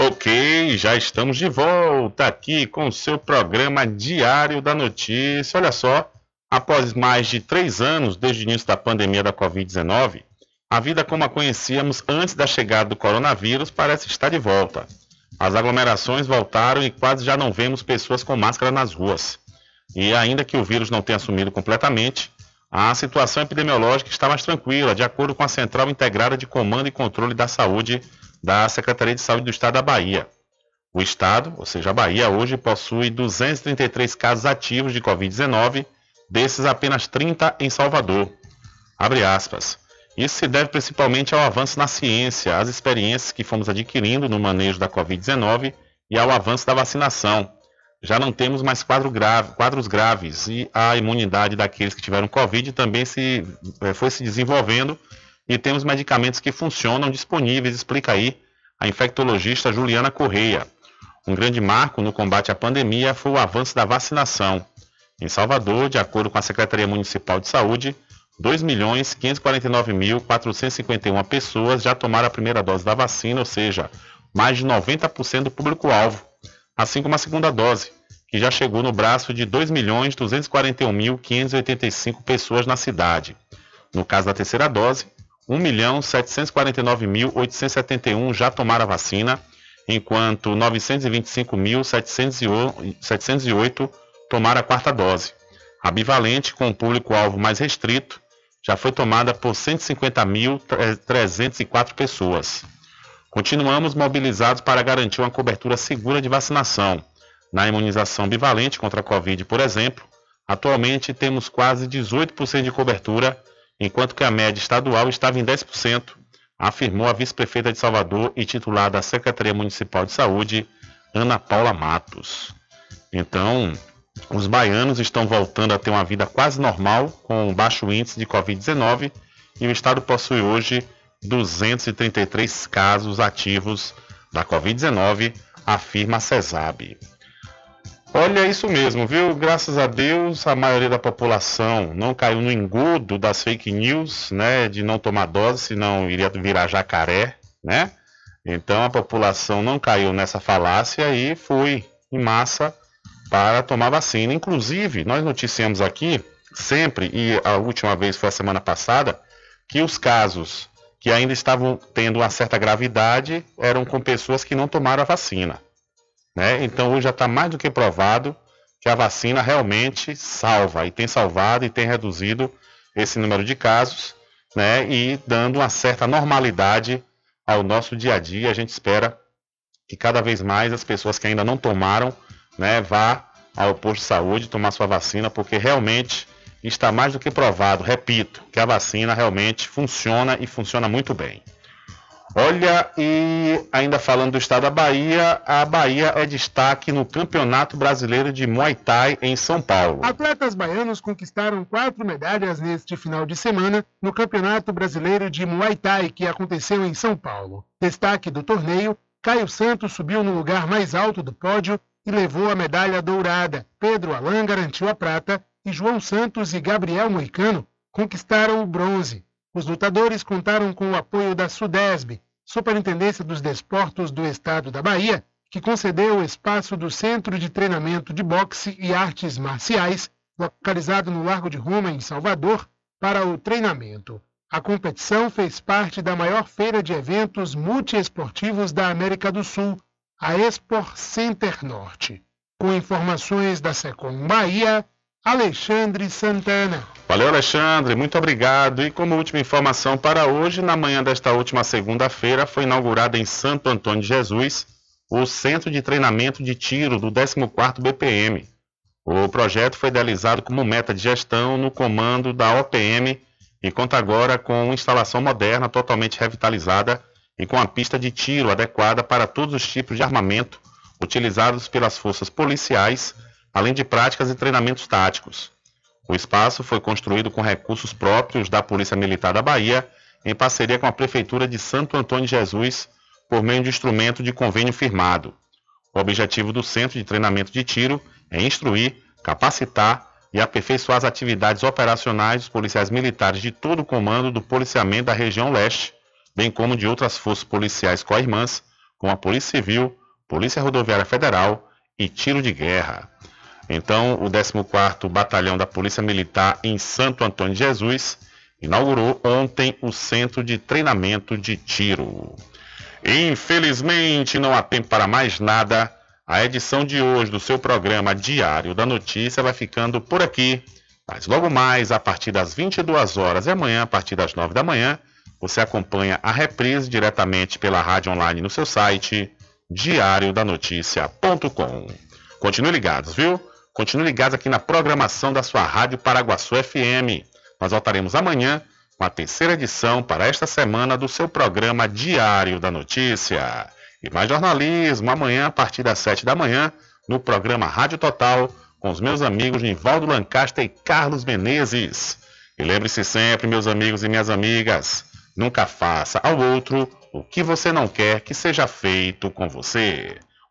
Ok, já estamos de volta aqui com o seu programa Diário da Notícia. Olha só, após mais de três anos desde o início da pandemia da Covid-19, a vida como a conhecíamos antes da chegada do coronavírus parece estar de volta. As aglomerações voltaram e quase já não vemos pessoas com máscara nas ruas. E ainda que o vírus não tenha sumido completamente, a situação epidemiológica está mais tranquila, de acordo com a Central Integrada de Comando e Controle da Saúde da Secretaria de Saúde do Estado da Bahia. O Estado, ou seja, a Bahia, hoje possui 233 casos ativos de Covid-19, desses apenas 30 em Salvador. Abre aspas. Isso se deve principalmente ao avanço na ciência, às experiências que fomos adquirindo no manejo da Covid-19 e ao avanço da vacinação. Já não temos mais quadro grave, quadros graves e a imunidade daqueles que tiveram Covid também se, eh, foi se desenvolvendo e temos medicamentos que funcionam disponíveis, explica aí a infectologista Juliana Correia. Um grande marco no combate à pandemia foi o avanço da vacinação. Em Salvador, de acordo com a Secretaria Municipal de Saúde, 2.549.451 pessoas já tomaram a primeira dose da vacina, ou seja, mais de 90% do público-alvo, assim como a segunda dose, que já chegou no braço de 2.241.585 pessoas na cidade. No caso da terceira dose, 1.749.871 já tomaram a vacina, enquanto 925.708 tomaram a quarta dose. A bivalente, com o público-alvo mais restrito, já foi tomada por 150.304 pessoas. Continuamos mobilizados para garantir uma cobertura segura de vacinação. Na imunização bivalente contra a Covid, por exemplo, Atualmente temos quase 18% de cobertura, enquanto que a média estadual estava em 10%, afirmou a vice-prefeita de Salvador e titular da Secretaria Municipal de Saúde, Ana Paula Matos. Então, os baianos estão voltando a ter uma vida quase normal, com baixo índice de Covid-19, e o estado possui hoje 233 casos ativos da Covid-19, afirma a CESAB. Olha isso mesmo, viu? Graças a Deus, a maioria da população não caiu no engodo das fake news, né? De não tomar dose, senão iria virar jacaré, né? Então a população não caiu nessa falácia e foi em massa para tomar vacina. Inclusive, nós noticiamos aqui sempre, e a última vez foi a semana passada, que os casos que ainda estavam tendo uma certa gravidade eram com pessoas que não tomaram a vacina. Né? Então hoje já está mais do que provado que a vacina realmente salva e tem salvado e tem reduzido esse número de casos, né? E dando uma certa normalidade ao nosso dia a dia. A gente espera que cada vez mais as pessoas que ainda não tomaram, né, vá ao posto de saúde tomar sua vacina, porque realmente está mais do que provado, repito, que a vacina realmente funciona e funciona muito bem. Olha, e ainda falando do estado da Bahia, a Bahia é destaque no Campeonato Brasileiro de Muay Thai em São Paulo. Atletas baianos conquistaram quatro medalhas neste final de semana no Campeonato Brasileiro de Muay Thai que aconteceu em São Paulo. Destaque do torneio, Caio Santos subiu no lugar mais alto do pódio e levou a medalha dourada. Pedro Alan garantiu a prata e João Santos e Gabriel Moicano conquistaram o bronze. Os lutadores contaram com o apoio da SUDESB, Superintendência dos Desportos do Estado da Bahia, que concedeu o espaço do Centro de Treinamento de Boxe e Artes Marciais, localizado no Largo de Roma, em Salvador, para o treinamento. A competição fez parte da maior feira de eventos multiesportivos da América do Sul, a Expor Center Norte. Com informações da Secom Bahia, Alexandre Santana. Valeu, Alexandre, muito obrigado. E como última informação para hoje, na manhã desta última segunda-feira, foi inaugurado em Santo Antônio de Jesus o Centro de Treinamento de Tiro do 14º BPM. O projeto foi idealizado como meta de gestão no comando da OPM e conta agora com uma instalação moderna totalmente revitalizada e com a pista de tiro adequada para todos os tipos de armamento utilizados pelas forças policiais além de práticas e treinamentos táticos. O espaço foi construído com recursos próprios da Polícia Militar da Bahia, em parceria com a Prefeitura de Santo Antônio de Jesus, por meio de instrumento de convênio firmado. O objetivo do Centro de Treinamento de Tiro é instruir, capacitar e aperfeiçoar as atividades operacionais dos policiais militares de todo o comando do policiamento da região leste, bem como de outras forças policiais co-irmãs, como a Polícia Civil, Polícia Rodoviária Federal e Tiro de Guerra. Então, o 14º Batalhão da Polícia Militar em Santo Antônio de Jesus inaugurou ontem o Centro de Treinamento de Tiro. Infelizmente, não há tempo para mais nada. A edição de hoje do seu programa Diário da Notícia vai ficando por aqui. Mas logo mais, a partir das 22 horas e amanhã, a partir das 9 da manhã, você acompanha a reprise diretamente pela rádio online no seu site diariodanoticia.com. Continue ligados, viu? Continue ligados aqui na programação da sua Rádio Paraguaçu FM. Nós voltaremos amanhã com a terceira edição para esta semana do seu programa Diário da Notícia. E mais jornalismo amanhã a partir das sete da manhã no programa Rádio Total com os meus amigos Nivaldo Lancaster e Carlos Menezes. E lembre-se sempre, meus amigos e minhas amigas, nunca faça ao outro o que você não quer que seja feito com você.